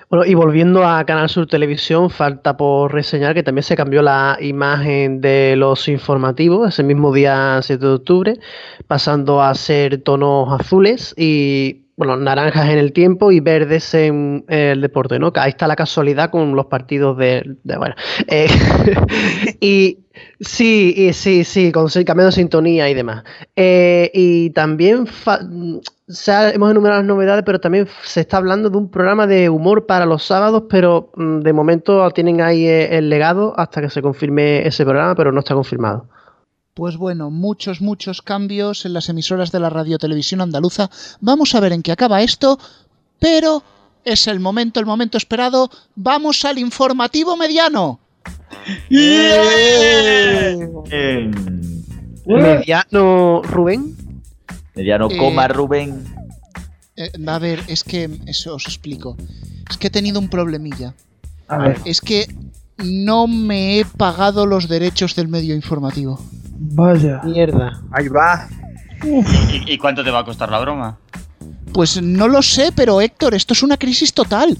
Bueno, y volviendo a Canal Sur Televisión, falta por reseñar que también se cambió la imagen de los informativos ese mismo día 7 de octubre, pasando a ser tonos azules y bueno, naranjas en el tiempo y verdes en el deporte, ¿no? Ahí está la casualidad con los partidos de, bueno. Eh, y sí, sí, sí, con cambiando de sintonía y demás. Eh, y también hemos enumerado las novedades, pero también se está hablando de un programa de humor para los sábados, pero mm, de momento tienen ahí eh, el legado hasta que se confirme ese programa, pero no está confirmado. Pues bueno, muchos, muchos cambios en las emisoras de la radio televisión andaluza. Vamos a ver en qué acaba esto, pero es el momento, el momento esperado. Vamos al informativo mediano. Mediano Rubén. Mediano eh, coma Rubén. Eh, a ver, es que eso os explico. Es que he tenido un problemilla. A ver. Es que no me he pagado los derechos del medio informativo. Vaya. Mierda. Ahí va. ¿Y, cuánto te va a costar la broma? Pues no lo sé, pero Héctor, esto es una crisis total.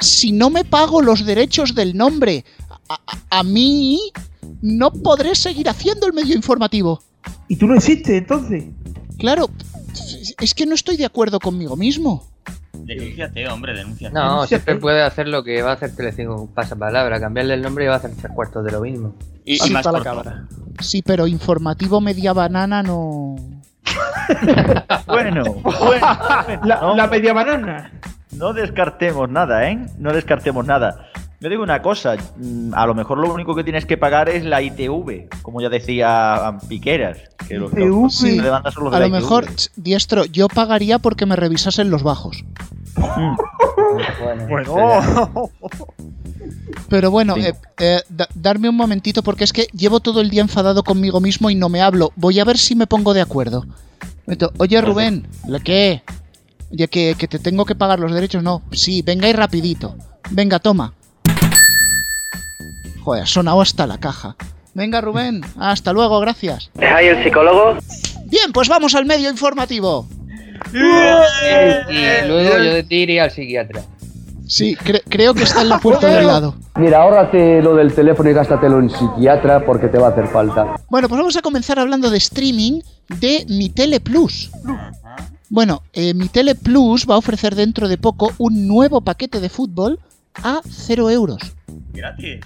Si no me pago los derechos del nombre a, mí, no podré seguir haciendo el medio informativo. ¿Y tú no existes entonces? Claro, es que no estoy de acuerdo conmigo mismo. Denúnciate, hombre, denúnciate. No, siempre puede hacer lo que va a hacer Telecinco palabra, cambiarle el nombre y va a hacer tres cuartos de lo mismo. Y, más la cámara. Sí, pero informativo media banana no. bueno, la, media banana. No descartemos nada, ¿eh? No descartemos nada. Yo digo una cosa, mm, a lo mejor lo único que tienes que pagar es la ITV, como ya decía Piqueras, que los, los Sí, de banda son los a lo ITV. mejor, diestro, yo pagaría porque me revisasen los bajos. Bueno. Pero bueno, Sí. eh, eh, da- darme un momentito porque es que llevo todo el día enfadado conmigo mismo y no me hablo. Voy a ver si me pongo de acuerdo. Oye Rubén, ¿la qué? Oye, que, que te tengo que pagar los derechos. No, sí, venga y rapidito. Venga, toma. Joder, ha sonado hasta la caja. Venga Rubén, hasta luego, gracias. ¿Es ahí el psicólogo? Bien, pues vamos al medio informativo. Y luego yo de ti iría al psiquiatra. Sí, cre- creo que está en la puerta de al lado. Mira, ahórrate lo del teléfono y gástatelo en psiquiatra porque te va a hacer falta. Bueno, pues vamos a comenzar hablando de streaming de Mi Tele Plus. Bueno, eh, Mi Tele Plus va a ofrecer dentro de poco un nuevo paquete de fútbol a 0 euros. Gratis.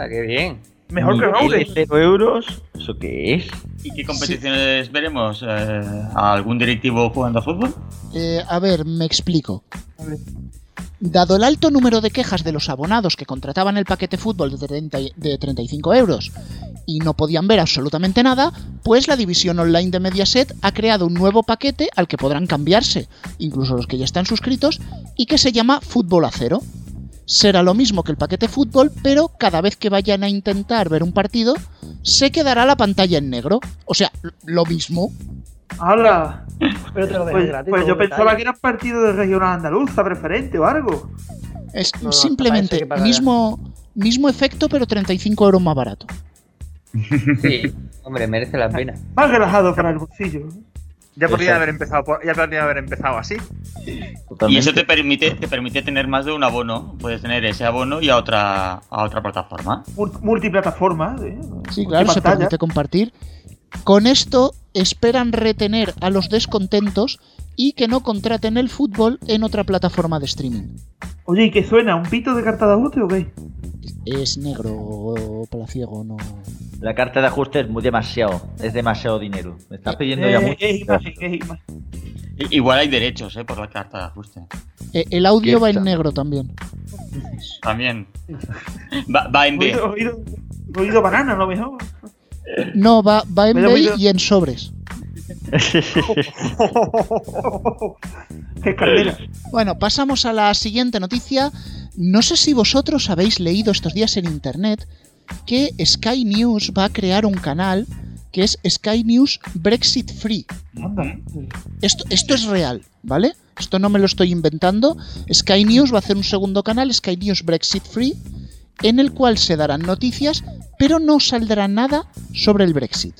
Ah, qué bien. Mejor que de cero euros, ¿eso qué es? ¿Y qué competiciones veremos? Eh, ¿Algún directivo jugando a fútbol? Eh, a ver, me explico. Dado el alto número de quejas de los abonados que contrataban el paquete fútbol de, 30 y- de 35 euros y no podían ver absolutamente nada, pues la división online de Mediaset ha creado un nuevo paquete al que podrán cambiarse, incluso los que ya están suscritos, y que se llama Fútbol a Cero. Será lo mismo que el paquete fútbol, pero cada vez que vayan a intentar ver un partido, se quedará la pantalla en negro. O sea, lo mismo. ¡Hala! Pero te lo Pues, gratis. pues yo pensaba detalle. que era partido de regional andaluza preferente o algo. Es No, no, simplemente mismo, mismo efecto, pero 35 euros más barato. Sí, hombre, merece la pena. Más relajado para el bolsillo. Ya podría haber empezado, por- ya podría haber empezado así. Y eso te permite, te permite tener más de un abono. Puedes tener ese abono y a otra, a otra plataforma. Mul- Multiplataforma. ¿eh? Sí, claro, se permite compartir. Con esto esperan retener a los descontentos y que no contraten el fútbol en otra plataforma de streaming. Oye, ¿y qué suena? ¿Un pito de carta de ajuste o qué? Es negro o palaciego, no. La carta de ajuste es muy demasiado, es demasiado dinero. Me estás pidiendo ya Eh, mucho. imagen. I- Igual hay derechos, ¿eh? Por la carta de ajuste. Eh, El audio va en negro también. También. Va, va en B. Oído, oído, banana, a lo mejor. No, va, va en B y en sobres. Bueno, pasamos a la siguiente noticia. No sé si vosotros habéis leído estos días en internet que Sky News va a crear un canal que es Sky News Brexit Free. Esto, esto es real, ¿vale? Esto no me lo estoy inventando. Sky News va a hacer un segundo canal, Sky News Brexit Free, en el cual se darán noticias, pero no saldrá nada sobre el Brexit.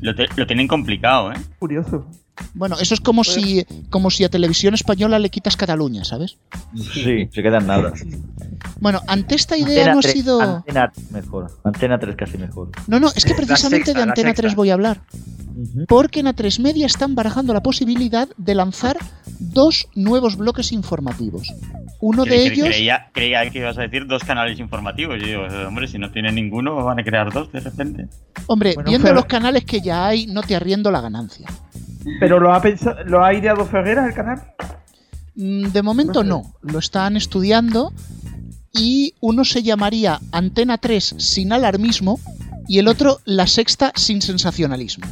Lo, te- lo tienen complicado, ¿eh? Curioso. Bueno, eso es como si, como si a Televisión Española le quitas Cataluña, ¿sabes? Sí, se quedan nada. Bueno, ante esta idea Antena no ha 3, sido... Antena mejor. Antena 3 casi mejor. No, no, es que precisamente sexta, de la Antena sexta. 3 voy a hablar. Porque en A3 Media están barajando la posibilidad de lanzar dos nuevos bloques informativos. Uno Cre- de cre- ellos... Creía, creía que ibas a decir dos canales informativos. Y digo, hombre, si no tienen ninguno, van a crear dos de repente. Hombre, Bueno, viendo los canales que ya hay, no te arriendo la ganancia. ¿Pero lo ha, pensado, lo ha ideado Ferreras el canal? Mm, De momento no, lo están estudiando y uno se llamaría Antena 3 sin alarmismo y el otro La Sexta sin sensacionalismo.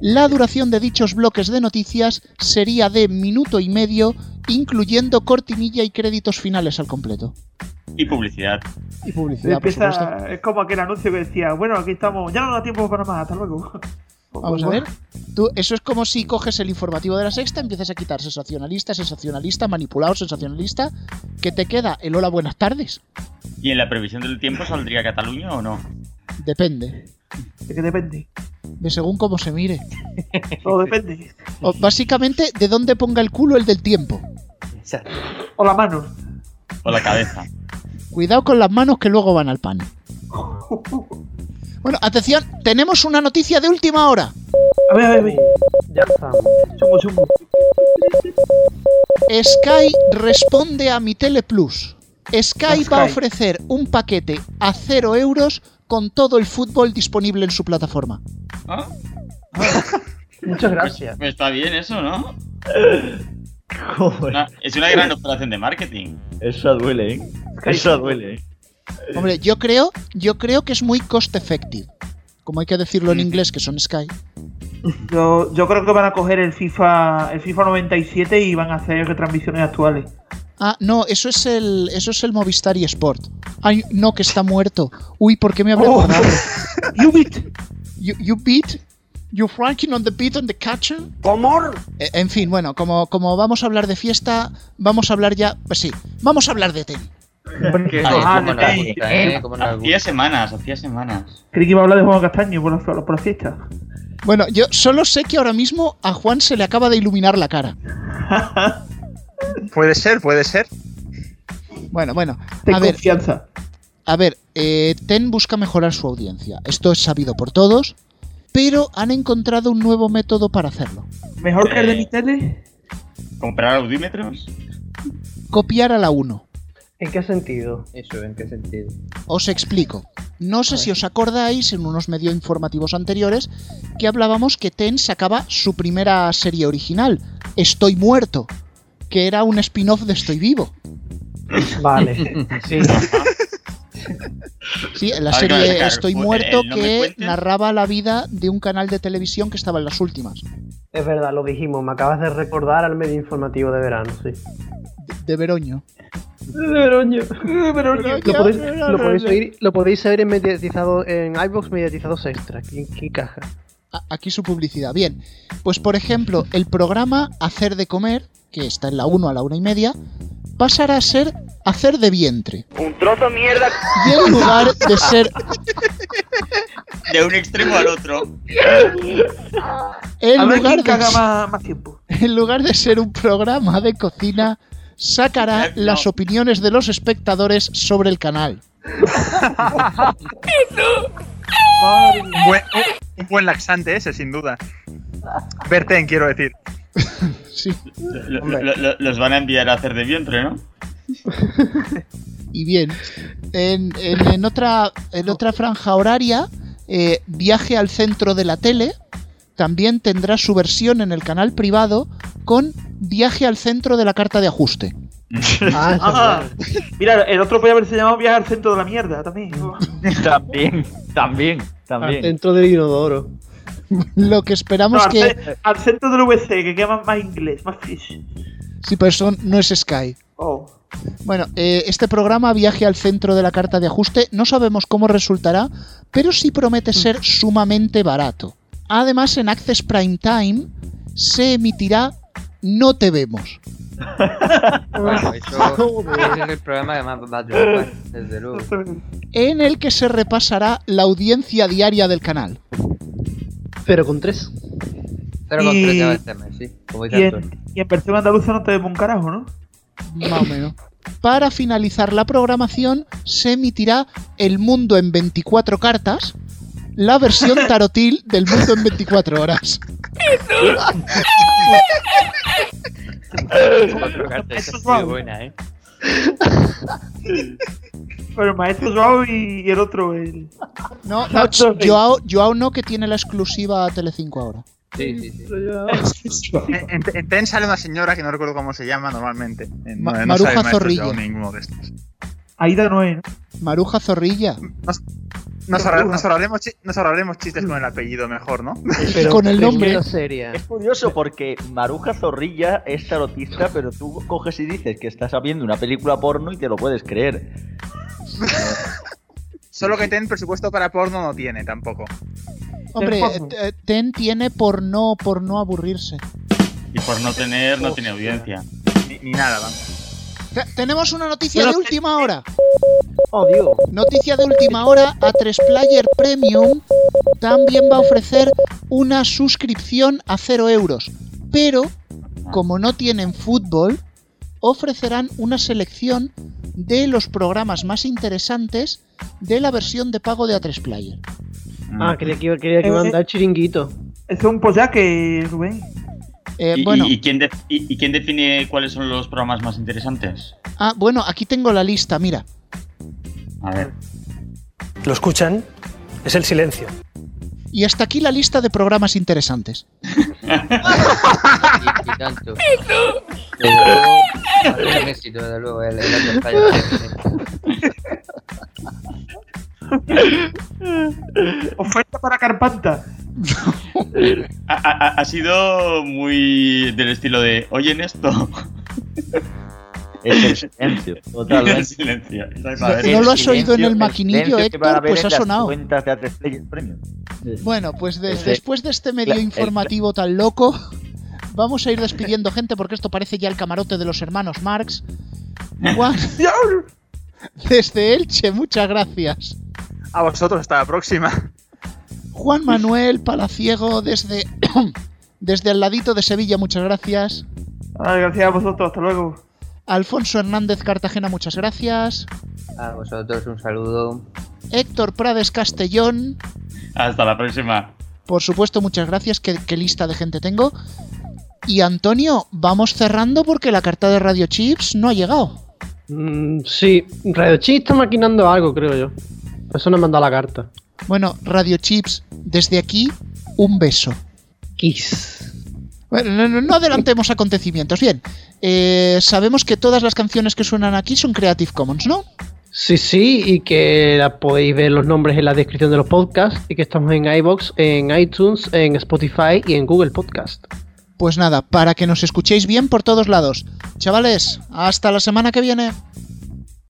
La duración de dichos bloques de noticias sería de minuto y medio, incluyendo cortinilla y créditos finales al completo. Y publicidad. Y publicidad, Empieza- es como aquel anuncio que decía, bueno, aquí estamos, ya no da tiempo para más, hasta luego. Vamos a ver. Tú, eso es como si coges el informativo de la sexta, empiezas a quitar sensacionalista, sensacionalista, manipulado, sensacionalista, que te queda el hola, buenas tardes. ¿Y en la previsión del tiempo saldría Cataluña o no? Depende, ¿De qué depende? de según cómo se mire. Todo depende. O, básicamente, de dónde ponga el culo el del tiempo. O la mano. O la cabeza. Cuidado con las manos que luego van al pan. Bueno, atención, tenemos una noticia de última hora. A ver, a ver, a ver. Ya estamos. Chungo, chungo. Sky responde a mi Tele Plus. Sky va a ofrecer un paquete a 0 euros con todo el fútbol disponible en su plataforma. ¿Ah? Muchas gracias. Pues está bien eso, ¿no? Joder, Una- es una gran operación de marketing. Eso duele, ¿eh? Eso duele, ¿eh? Hombre, yo creo, yo creo que es muy cost effective. Como hay que decirlo en inglés, que son Sky. Yo, yo creo que van a coger el FIFA, el FIFA 97 y van a hacer retransmisiones actuales. Ah, no, eso es el, eso es el Movistar y Sport. Ay, no, que está muerto. Uy, ¿por qué me habré Oh. You beat. You, you beat. You franking on the beat on the catcher. Eh, En fin, bueno, como, como vamos a hablar de fiesta, vamos a hablar ya. Pues sí, vamos a hablar de TEN. Que- Ah, gusta, ¿eh? Nos Hacía semanas, hacía semanas. Creí que iba a hablar de Juan Castaño por la, por la fiesta. Bueno, yo solo sé que ahora mismo a Juan se le acaba de iluminar la cara. Puede ser, puede ser. Bueno, bueno. Ten A ver, confianza. a ver, eh, TEN busca mejorar su audiencia. Esto es sabido por todos, pero han encontrado un nuevo método para hacerlo. ¿Mejor que el de Eh. mi tele? ¿Comprar audímetros? Copiar a la 1. ¿En qué sentido? Eso, ¿en qué sentido? Os explico. No sé si os acordáis en unos medios informativos anteriores que hablábamos que TEN sacaba su primera serie original, Estoy muerto, que era un spin-off de Estoy vivo. Vale, sí. Sí, la serie claro, Estoy pues, muerto no que narraba la vida de un canal de televisión que estaba en las últimas. Es verdad, lo dijimos. Me acabas de recordar al medio informativo de verano, sí. De Veroño. De Veroño. Lo podéis, lo podéis oír, lo podéis oír en mediatizado en iVoox mediatizados extra. ¿Quién, quién caja? Aquí su publicidad. Bien, pues por ejemplo, el programa Hacer de Comer, que está en la 1 a la 1 y media, pasará a ser Hacer de Vientre. Un trozo de mierda. Y en lugar de ser De un extremo al otro. En a ver lugar, quién caga de, más, más tiempo. en lugar de ser un programa de cocina, sacará las opiniones de los espectadores sobre el canal. Un buen, un buen laxante ese, sin duda. Verten, quiero decir. Sí. Lo- lo- lo- los van a enviar a hacer de vientre, ¿no? Y bien, en, en- en otra, en otra franja horaria, eh, Viaje al centro de la tele también tendrá su versión en el canal privado con Viaje al centro de la carta de ajuste. Ah, mira, el otro podía haberse llamado Viaje al centro de la mierda también. También, también, también. Dentro del inodoro. Lo que No, esperamos al, que... al centro del VC, que queda más, más inglés, más fish. Sí, pero eso no es Sky. Oh. Bueno, eh, este programa Viaje al centro de la carta de ajuste no sabemos cómo resultará, pero sí promete ser sumamente barato. Además, en Access Prime Time se emitirá No Te Vemos. Bueno, eso es el programa que más va a triunfar, desde luego. en el que se repasará la audiencia diaria del canal. Pero con tres. Pero con Y- tres de tema, sí, como Y dice Antonio. en, y en versión andaluza no te vemos un carajo, ¿no? Más o menos. Para finalizar la programación se emitirá El Mundo en 24 cartas, la versión tarotil del Mundo en 24 horas. Buena, ¿eh? Pero maestro Joao y, y el otro, el. No, no, Joao, Joao no, que tiene la exclusiva a Telecinco ahora. Sí, sí, sí. En, en- en TEN sale una señora que no recuerdo cómo se llama normalmente. En- Ma- no, no Maruja maestro Zorrilla. Joao ninguno de estos. Aida Noé, ¿no? Maruja Zorrilla. Nos, ahorra- nos ahorraremos, nos ahorraremos chistes con el apellido mejor, ¿no? Y con el nombre. seria. Es curioso porque Maruja Zorrilla es tarotista, pero tú coges y dices que estás viendo una película porno y te lo puedes creer. Solo que TEN presupuesto para porno no tiene tampoco. Hombre, eh, Ten tiene por no, por no aburrirse. Y por no tener, no tiene audiencia. Ni, ni nada, vamos. Te- Tenemos una noticia Bueno, de última hora. Oh, Dios. Noticia de última hora, A3 Player Premium también va a ofrecer una suscripción a 0 euros. Pero, como no tienen fútbol, ofrecerán una selección de los programas más interesantes de la versión de pago de A3 Player. Ah, quería que, quería que Eh, mandar el chiringuito. Es un pollaque, Rubén. Eh, ¿Y, bueno, y- y quién de- y- y quién define cuáles son los programas más interesantes? ah, bueno, aquí tengo la lista, mira. A ver. ¿Lo escuchan? Es el silencio. Y hasta aquí la lista de programas interesantes. Oferta para Carpanta. Ha, ha- ha sido muy del estilo de, oyen esto. Es el silencio, El totalmente. silencio. No- no lo has oído en el maquinillo, a Héctor, pues ha sonado. cuentas de A3 Player Premium. Bueno, pues de- después de este medio la- el- informativo tan loco, vamos a ir despidiendo gente porque esto parece ya el camarote de los hermanos Marx. Juan, desde Elche, muchas gracias. A vosotros, hasta la próxima. Juan Manuel Palaciego desde desde al ladito de Sevilla, muchas gracias. Ah, gracias a vosotros, hasta luego. Alfonso Hernández Cartagena, muchas gracias. A vosotros un saludo. Héctor Prades Castellón, Hasta la próxima. por supuesto, muchas gracias. Qué, qué lista de gente tengo. Y Antonio, vamos cerrando porque la carta de Radio Chips no ha llegado. Mm, sí, Radio Chi está maquinando algo, creo yo. Eso no me han dado la carta. Bueno, Radio Chips, desde aquí, un beso. Kiss. Bueno, no, no- no adelantemos acontecimientos. Bien, eh, sabemos que todas las canciones que suenan aquí son Creative Commons, ¿no? Sí, sí, y que la podéis ver los nombres en la descripción de los podcasts y que estamos en iBox, en iTunes, en Spotify y en Google Podcast. Pues nada, para que nos escuchéis bien por todos lados. Chavales, hasta la semana que viene.